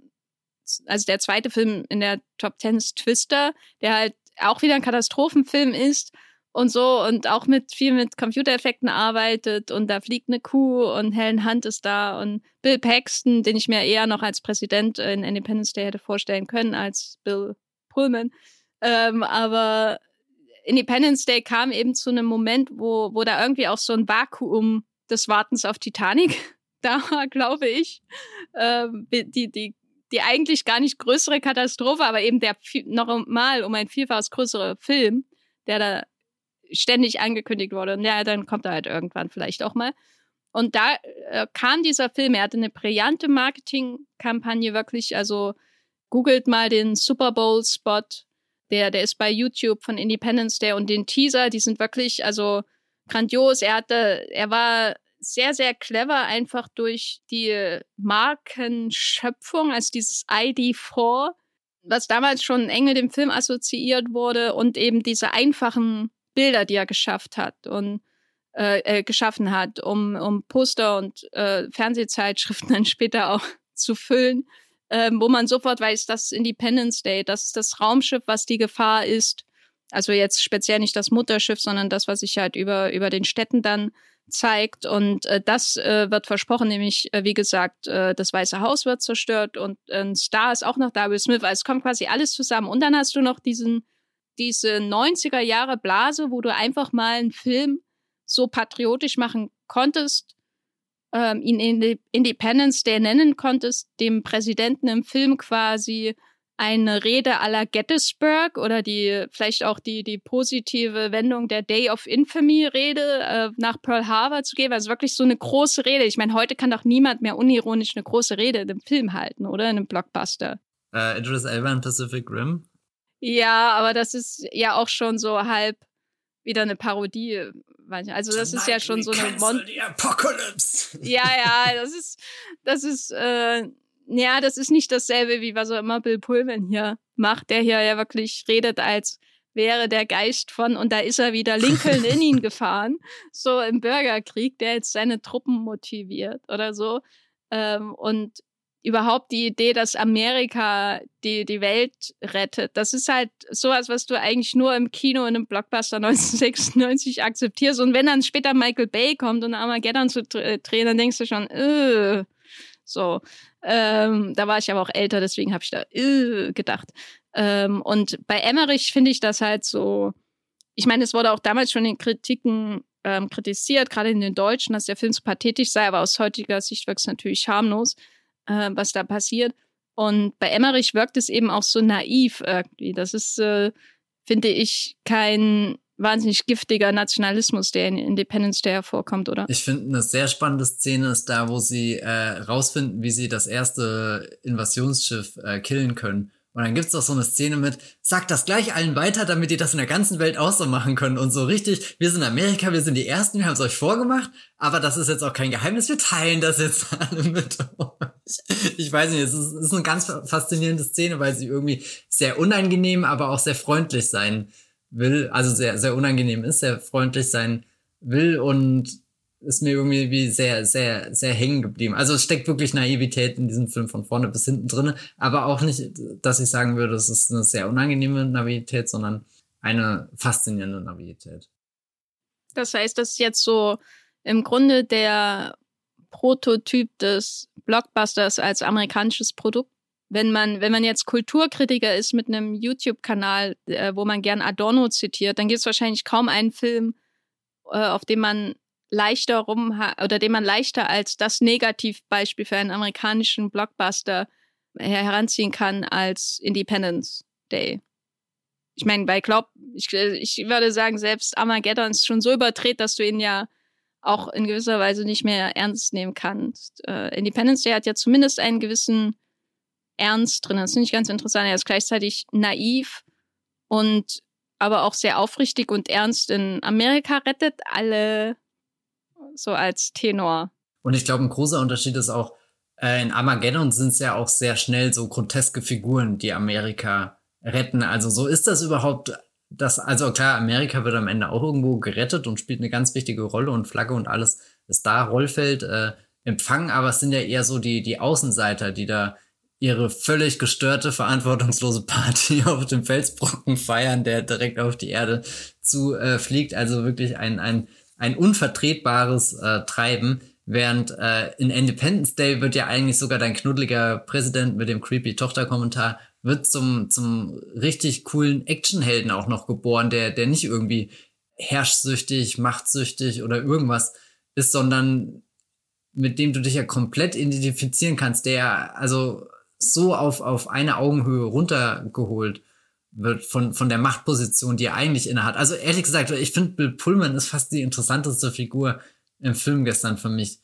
also der zweite Film in der Top Ten ist Twister, der halt auch wieder ein Katastrophenfilm ist und so und auch mit viel mit Computereffekten arbeitet und da fliegt eine Kuh und Helen Hunt ist da und Bill Paxton, den ich mir eher noch als Präsident in Independence Day hätte vorstellen können als Bill Pullman. Ähm, aber Independence Day kam eben zu einem Moment, wo, wo da irgendwie auch so ein Vakuum des Wartens auf Titanic da war, glaube ich. Ähm, die, die, die eigentlich gar nicht größere Katastrophe, aber eben der noch mal um ein Vielfaches größere Film, der da ständig angekündigt wurde. Und ja, dann kommt er halt irgendwann vielleicht auch mal. Und da äh, kam dieser Film, er hatte eine brillante Marketingkampagne wirklich, also googelt mal den Super Bowl-Spot, der, der ist bei YouTube von Independence Day und den Teaser, die sind wirklich, also grandios. Er hatte, er war sehr, sehr clever, einfach durch die Markenschöpfung, also dieses ID4, was damals schon eng mit dem Film assoziiert wurde und eben diese einfachen Bilder, die er geschafft hat und äh, äh, geschaffen hat, um, um Poster und äh, Fernsehzeitschriften dann später auch zu füllen, äh, wo man sofort weiß, das ist Independence Day, das ist das Raumschiff, was die Gefahr ist. Also jetzt speziell nicht das Mutterschiff, sondern das, was sich halt über, über den Städten dann zeigt. Und äh, das äh, wird versprochen, nämlich, äh, wie gesagt, äh, das Weiße Haus wird zerstört und ein Star ist auch noch da, Will Smith. Also es kommt quasi alles zusammen. Und dann hast du noch diesen diese 90er Jahre Blase, wo du einfach mal einen Film so patriotisch machen konntest, ähm, ihn in Independence Day nennen konntest, dem Präsidenten im Film quasi eine Rede à la Gettysburg oder die vielleicht auch die die positive Wendung der Day of Infamy Rede äh, nach Pearl Harbor zu geben, also wirklich so eine große Rede. Ich meine, heute kann doch niemand mehr unironisch eine große Rede in einem Film halten, oder in einem Blockbuster. Uh, Idris Elba in Pacific Rim ja, aber das ist ja auch schon so halb wieder eine Parodie. Also das Tonight ist ja schon so eine Mon Apocalypse. Ja, ja, das ist, das ist, äh, ja, das ist nicht dasselbe, wie was auch immer Bill Pullman hier macht, der hier ja wirklich redet, als wäre der Geist von, und da ist er wieder Lincoln in ihn gefahren, so im Bürgerkrieg, der jetzt seine Truppen motiviert oder so. Ähm, und überhaupt die Idee, dass Amerika die, die Welt rettet. Das ist halt sowas, was du eigentlich nur im Kino in einem Blockbuster 1996 akzeptierst. Und wenn dann später Michael Bay kommt und Armageddon zu drehen, dann denkst du schon, äh, so. Ähm, da war ich aber auch älter, deswegen habe ich da äh, gedacht. Ähm, und bei Emmerich finde ich das halt so, ich meine, es wurde auch damals schon in Kritiken ähm, kritisiert, gerade in den Deutschen, dass der Film so pathetisch sei, aber aus heutiger Sicht wirkt es natürlich harmlos äh, was da passiert. Und bei Emmerich wirkt es eben auch so naiv irgendwie. Das ist, äh, finde ich, kein wahnsinnig giftiger Nationalismus, der in Independence Day hervorkommt, oder? Ich finde, eine sehr spannende Szene ist da, wo sie äh, rausfinden, wie sie das erste Invasionsschiff äh, killen können. Und dann gibt's doch so eine Szene mit, sagt das gleich allen weiter, damit ihr das in der ganzen Welt auch so machen könnt. Und so richtig, wir sind Amerika, wir sind die Ersten, wir haben es euch vorgemacht, aber das ist jetzt auch kein Geheimnis, wir teilen das jetzt alle mit euch. Ich weiß nicht, es ist, es ist eine ganz faszinierende Szene, weil sie irgendwie sehr unangenehm, aber auch sehr freundlich sein will. Also sehr, sehr unangenehm ist, sehr freundlich sein will und ist mir irgendwie wie sehr, sehr, sehr hängen geblieben. Also es steckt wirklich Naivität in diesem Film von vorne bis hinten drin, aber auch nicht, dass ich sagen würde, es ist eine sehr unangenehme Naivität, sondern eine faszinierende Naivität. Das heißt, das ist jetzt so im Grunde der Prototyp des Blockbusters als amerikanisches Produkt. Wenn man, wenn man jetzt Kulturkritiker ist mit einem YouTube-Kanal, äh, wo man gern Adorno zitiert, dann gibt es wahrscheinlich kaum einen Film, äh, auf dem man leichter rum oder den man leichter als das Negativbeispiel für einen amerikanischen Blockbuster heranziehen kann als Independence Day. Ich meine, bei glaub, ich, ich würde sagen, selbst Armageddon ist schon so überdreht, dass du ihn ja auch in gewisser Weise nicht mehr ernst nehmen kannst. Äh, Independence Day hat ja zumindest einen gewissen Ernst drin. Das finde ich ganz interessant. Er ist gleichzeitig naiv und aber auch sehr aufrichtig und ernst. In Amerika rettet alle so als Tenor. Und ich glaube, ein großer Unterschied ist auch, äh, in Armageddon sind es ja auch sehr schnell so groteske Figuren, die Amerika retten. Also so ist das überhaupt das, also klar, Amerika wird am Ende auch irgendwo gerettet und spielt eine ganz wichtige Rolle und Flagge und alles ist da, Rollfeld, äh, empfangen, aber es sind ja eher so die, die Außenseiter, die da ihre völlig gestörte, verantwortungslose Party auf dem Felsbrocken feiern, der direkt auf die Erde zu äh, fliegt. Also wirklich ein, ein ein unvertretbares äh, Treiben, während äh, in Independence Day wird ja eigentlich sogar dein knuddeliger Präsident mit dem creepy Tochterkommentar wird zum zum richtig coolen Actionhelden auch noch geboren, der der nicht irgendwie herrschsüchtig, machtsüchtig oder irgendwas ist, sondern mit dem du dich ja komplett identifizieren kannst, der also so auf auf eine Augenhöhe runtergeholt wird von, von der Machtposition, die er eigentlich innehat. Also ehrlich gesagt, ich finde, Bill Pullman ist fast die interessanteste Figur im Film gestern für mich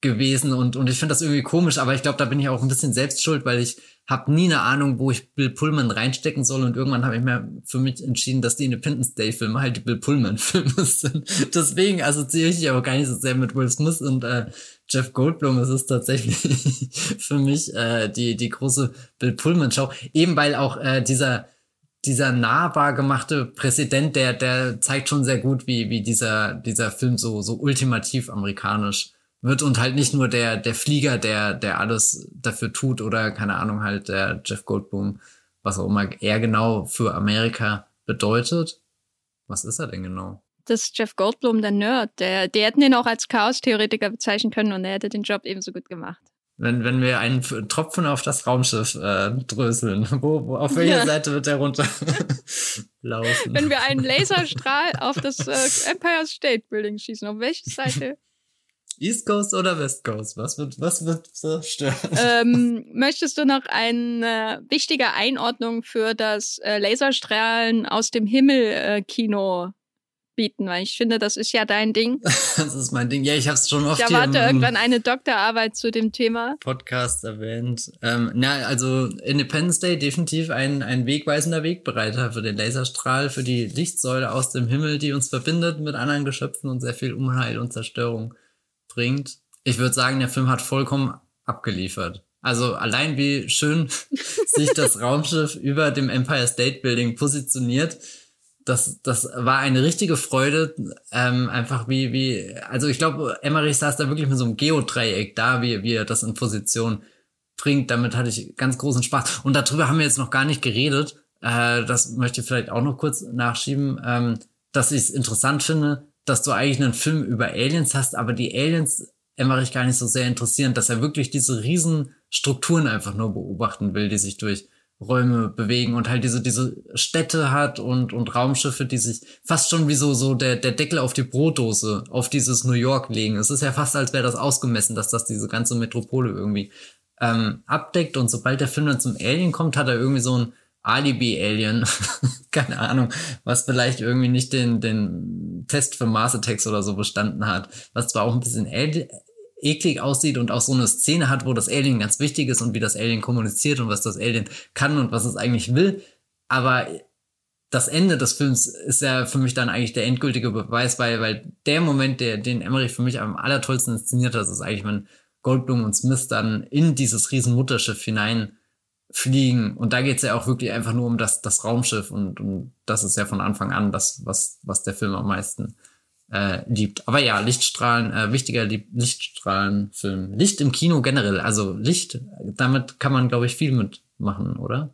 gewesen und, und ich finde das irgendwie komisch, aber ich glaube, da bin ich auch ein bisschen selbst schuld, weil ich habe nie eine Ahnung, wo ich Bill Pullman reinstecken soll und irgendwann habe ich mir für mich entschieden, dass die Independence Day Filme halt die Bill Pullman Filme sind. Deswegen assoziiere ich auch gar nicht so sehr mit Will Smith und äh, Jeff Goldblum. Es ist tatsächlich für mich äh, die die große Bill Pullman Show, eben weil auch äh, dieser dieser nahbar gemachte Präsident, der, der zeigt schon sehr gut, wie, wie dieser, dieser Film so, so ultimativ amerikanisch wird und halt nicht nur der, der Flieger, der, der alles dafür tut oder keine Ahnung, halt der Jeff Goldblum, was auch immer er genau für Amerika bedeutet. Was ist er denn genau? Das ist Jeff Goldblum, der Nerd. Der, die hätten ihn auch als Chaos-Theoretiker bezeichnen können und er hätte den Job ebenso gut gemacht wenn, wenn wir einen Tropfen auf das Raumschiff äh, dröseln, wo, wo, auf welcher ja. Seite wird der runter laufen? Wenn wir einen Laserstrahl auf das äh, Empire State Building schießen, auf welche Seite? East Coast oder West Coast? Was wird, was wird zerstören? Ähm, möchtest du noch eine wichtige Einordnung für das äh, Laserstrahlen aus dem Himmel äh, Kino bieten, weil ich finde, das ist ja dein Ding. das ist mein Ding. Ja, ich habe es schon oft Ich erwarte irgendwann eine Doktorarbeit zu dem Thema. Podcast erwähnt. Ähm, na, also Independence Day definitiv ein, ein wegweisender Wegbereiter für den Laserstrahl, für die Lichtsäule aus dem Himmel, die uns verbindet mit anderen Geschöpfen und sehr viel Unheil und Zerstörung bringt. Ich würde sagen, der Film hat vollkommen abgeliefert. Also allein wie schön sich das Raumschiff über dem Empire State Building positioniert das, das war eine richtige Freude. Ähm, einfach wie, wie, also ich glaube, Emmerich saß da wirklich mit so einem Geodreieck da, wie, wie er das in Position bringt. Damit hatte ich ganz großen Spaß. Und darüber haben wir jetzt noch gar nicht geredet. Äh, das möchte ich vielleicht auch noch kurz nachschieben, ähm, dass ich es interessant finde, dass du eigentlich einen Film über Aliens hast, aber die Aliens Emmerich gar nicht so sehr interessieren, dass er wirklich diese riesen Strukturen einfach nur beobachten will, die sich durch Räume bewegen und halt diese, diese Städte hat und, und Raumschiffe, die sich fast schon wie so, so der, der Deckel auf die Brotdose auf dieses New York legen. Es ist ja fast, als wäre das ausgemessen, dass das diese ganze Metropole irgendwie ähm, abdeckt. Und sobald der Film dann zum Alien kommt, hat er irgendwie so einen Alibi-Alien, keine Ahnung, was vielleicht irgendwie nicht den, den Test für Mars Attacks oder so bestanden hat, was zwar auch ein bisschen eklig aussieht und auch so eine Szene hat, wo das Alien ganz wichtig ist und wie das Alien kommuniziert und was das Alien kann und was es eigentlich will, aber das Ende des Films ist ja für mich dann eigentlich der endgültige Beweis, weil, weil der Moment, der, den Emmerich für mich am allertollsten inszeniert hat, ist eigentlich, wenn Goldblum und Smith dann in dieses riesen Mutterschiff hinein fliegen. Und da geht's ja auch wirklich einfach nur um das, das Raumschiff und, und das ist ja von Anfang an das, was, was der Film am meisten äh, liebt. Aber ja, Lichtstrahlen, äh, wichtiger Lichtstrahlenfilm. Licht im Kino generell, also Licht, damit kann man, glaube ich, viel mitmachen, oder?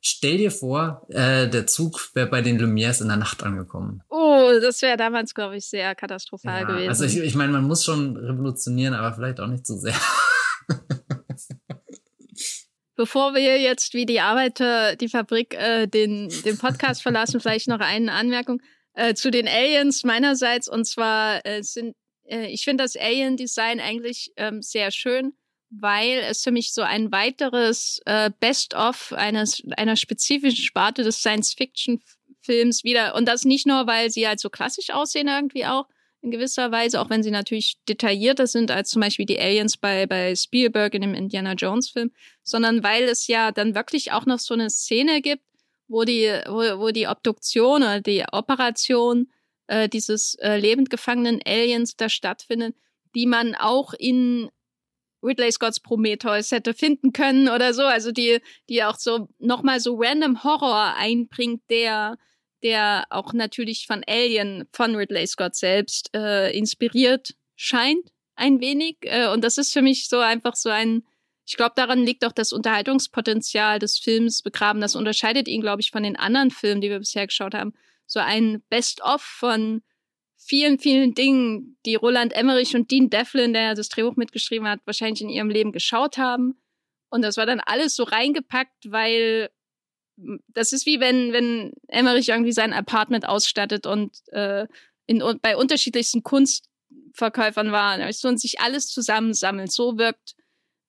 Stell dir vor, äh, der Zug wäre bei den Lumières in der Nacht angekommen. Oh, das wäre damals, glaube ich, sehr katastrophal ja, gewesen. Also ich, ich meine, man muss schon revolutionieren, aber vielleicht auch nicht zu so sehr. Bevor wir jetzt wie die Arbeiter die Fabrik äh, den, den Podcast verlassen, vielleicht noch eine Anmerkung äh, zu den Aliens meinerseits. Und zwar äh, sind, äh, ich finde das Alien-Design eigentlich ähm, sehr schön, weil es für mich so ein weiteres äh, Best-of eines einer spezifischen Sparte des Science-Fiction-Films wieder. Und das nicht nur, weil sie halt so klassisch aussehen irgendwie auch, in gewisser Weise, auch wenn sie natürlich detaillierter sind als zum Beispiel die Aliens bei, bei Spielberg in dem Indiana Jones Film, sondern weil es ja dann wirklich auch noch so eine Szene gibt, wo die, wo, wo die Obduktion oder die Operation äh, dieses äh, lebend gefangenen Aliens da stattfindet, die man auch in Ridley Scotts Prometheus hätte finden können oder so, also die, die auch so nochmal so random Horror einbringt, der der auch natürlich von Alien, von Ridley Scott selbst äh, inspiriert scheint, ein wenig. Äh, und das ist für mich so einfach so ein, ich glaube, daran liegt auch das Unterhaltungspotenzial des Films begraben. Das unterscheidet ihn, glaube ich, von den anderen Filmen, die wir bisher geschaut haben. So ein Best-of von vielen, vielen Dingen, die Roland Emmerich und Dean Devlin, der das Drehbuch mitgeschrieben hat, wahrscheinlich in ihrem Leben geschaut haben. Und das war dann alles so reingepackt, weil das ist wie wenn, wenn Emmerich irgendwie sein Apartment ausstattet und äh, in, bei unterschiedlichsten Kunstverkäufern war und sich alles zusammensammelt. So wirkt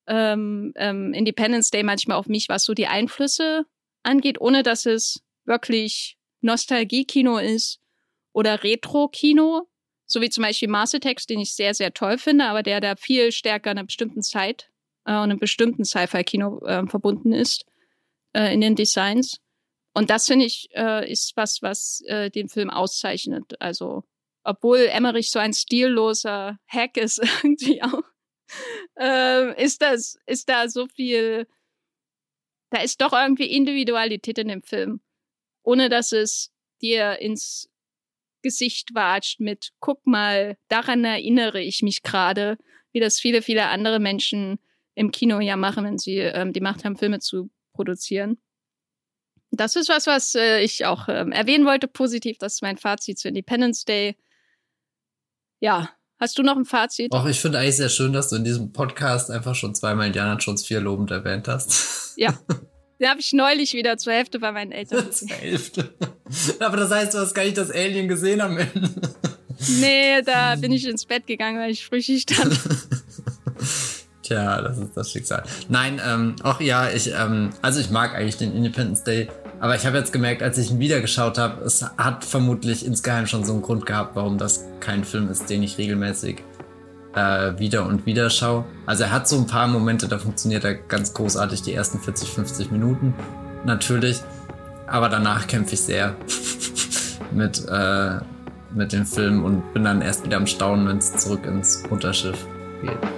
ähm, ähm, Independence Day manchmal auf mich, was so die Einflüsse angeht, ohne dass es wirklich Nostalgie-Kino ist oder Retro-Kino, so wie zum Beispiel Mars Attacks, den ich sehr, sehr toll finde, aber der da viel stärker in einer bestimmten Zeit äh, und einem bestimmten Sci-Fi-Kino äh, verbunden ist äh, in den Designs. Und das finde ich äh, ist was, was äh, den Film auszeichnet. Also obwohl Emmerich so ein stilloser Hack ist irgendwie auch, äh, ist das ist da so viel. Da ist doch irgendwie Individualität in dem Film, ohne dass es dir ins Gesicht watscht mit, guck mal, daran erinnere ich mich gerade, wie das viele, viele andere Menschen im Kino ja machen, wenn sie ähm, die Macht haben, Filme zu produzieren. Das ist was, was äh, ich auch ähm, erwähnen wollte, positiv. Das ist mein Fazit zu Independence Day. Ja, hast du noch ein Fazit? Auch ich finde eigentlich sehr schön, dass du in diesem Podcast einfach schon zweimal Indiana Jones 4 lobend erwähnt hast. Ja. Den habe ich neulich wieder zur Hälfte bei meinen Eltern. zur Hälfte. Aber das heißt, du hast gar nicht das Alien gesehen am Ende. Nee, da bin ich ins Bett gegangen, weil ich frühstück stand. Tja, das ist das Schicksal. Nein, ähm, auch ja, ich, ähm, also ich mag eigentlich den Independence Day, aber ich habe jetzt gemerkt, als ich ihn wieder geschaut habe, es hat vermutlich insgeheim schon so einen Grund gehabt, warum das kein Film ist, den ich regelmäßig äh, wieder und wieder schaue. Also er hat so ein paar Momente, da funktioniert er ganz großartig, die ersten 40, 50 Minuten natürlich, aber danach kämpfe ich sehr mit, äh, mit dem Film und bin dann erst wieder am Staunen, wenn es zurück ins Mutterschiff geht.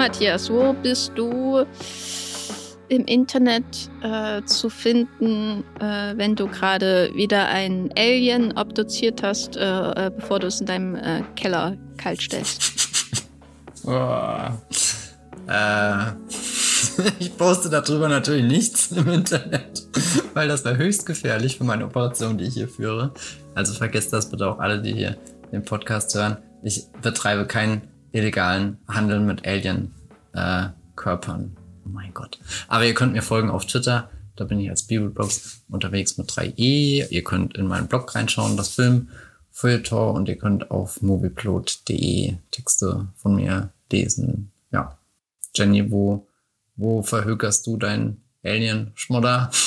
Matthias, wo bist du im Internet äh, zu finden, äh, wenn du gerade wieder ein Alien obduziert hast, äh, äh bevor du es in deinem äh, Keller kalt stellst? Oh. Äh, ich poste darüber natürlich nichts im Internet, weil das wäre höchst gefährlich für meine Operation, die ich hier führe. Also vergesst das bitte auch alle, die hier den Podcast hören. Ich betreibe keinen illegalen Handel mit Alien äh, Körpern. Oh mein Gott. Aber ihr könnt mir folgen auf Twitter, Da bin ich als Bibelblogs unterwegs mit 3e. Ihr könnt in meinen Blog reinschauen, das Film Feuilleton und ihr könnt auf movieplot.de Texte von mir lesen. Ja. Jenny, wo, wo verhökerst du dein Alien-Schmodder?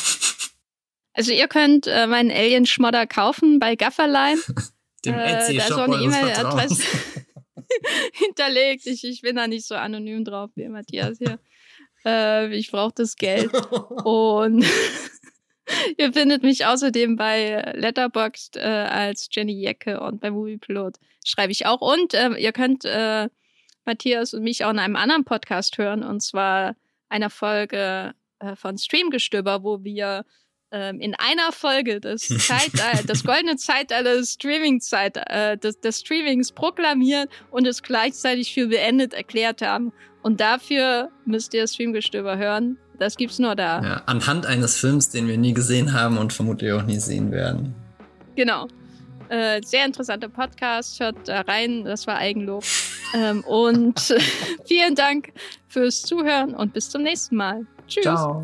Also ihr könnt äh, meinen Alien-Schmodder kaufen bei Gafferline. Dem Äh, Etsy da ist eine E-Mail-Adresse. hinterlegt. Ich, ich bin da nicht so anonym drauf wie Matthias hier. Äh, ich brauche das Geld. Und ihr findet mich außerdem bei Letterboxd äh, als Jenny Jecke und bei Moviepilot schreibe ich auch. Und äh, ihr könnt äh, Matthias und mich auch in einem anderen Podcast hören, und zwar einer Folge äh, von Streamgestöber, wo wir ähm, in einer Folge das, Zeitalter, das goldene Zeitalter des, Streaming -Zeit, äh, des, des Streamings proklamieren und es gleichzeitig für beendet erklärt haben. Und dafür müsst ihr Streamgestöber hören. Das gibt's nur da. Ja, anhand eines Films, den wir nie gesehen haben und vermutlich auch nie sehen werden. Genau. Äh, sehr interessanter Podcast. Hört da rein. Das war Eigenlob. ähm, und vielen Dank fürs Zuhören und bis zum nächsten Mal. Tschüss. Ciao.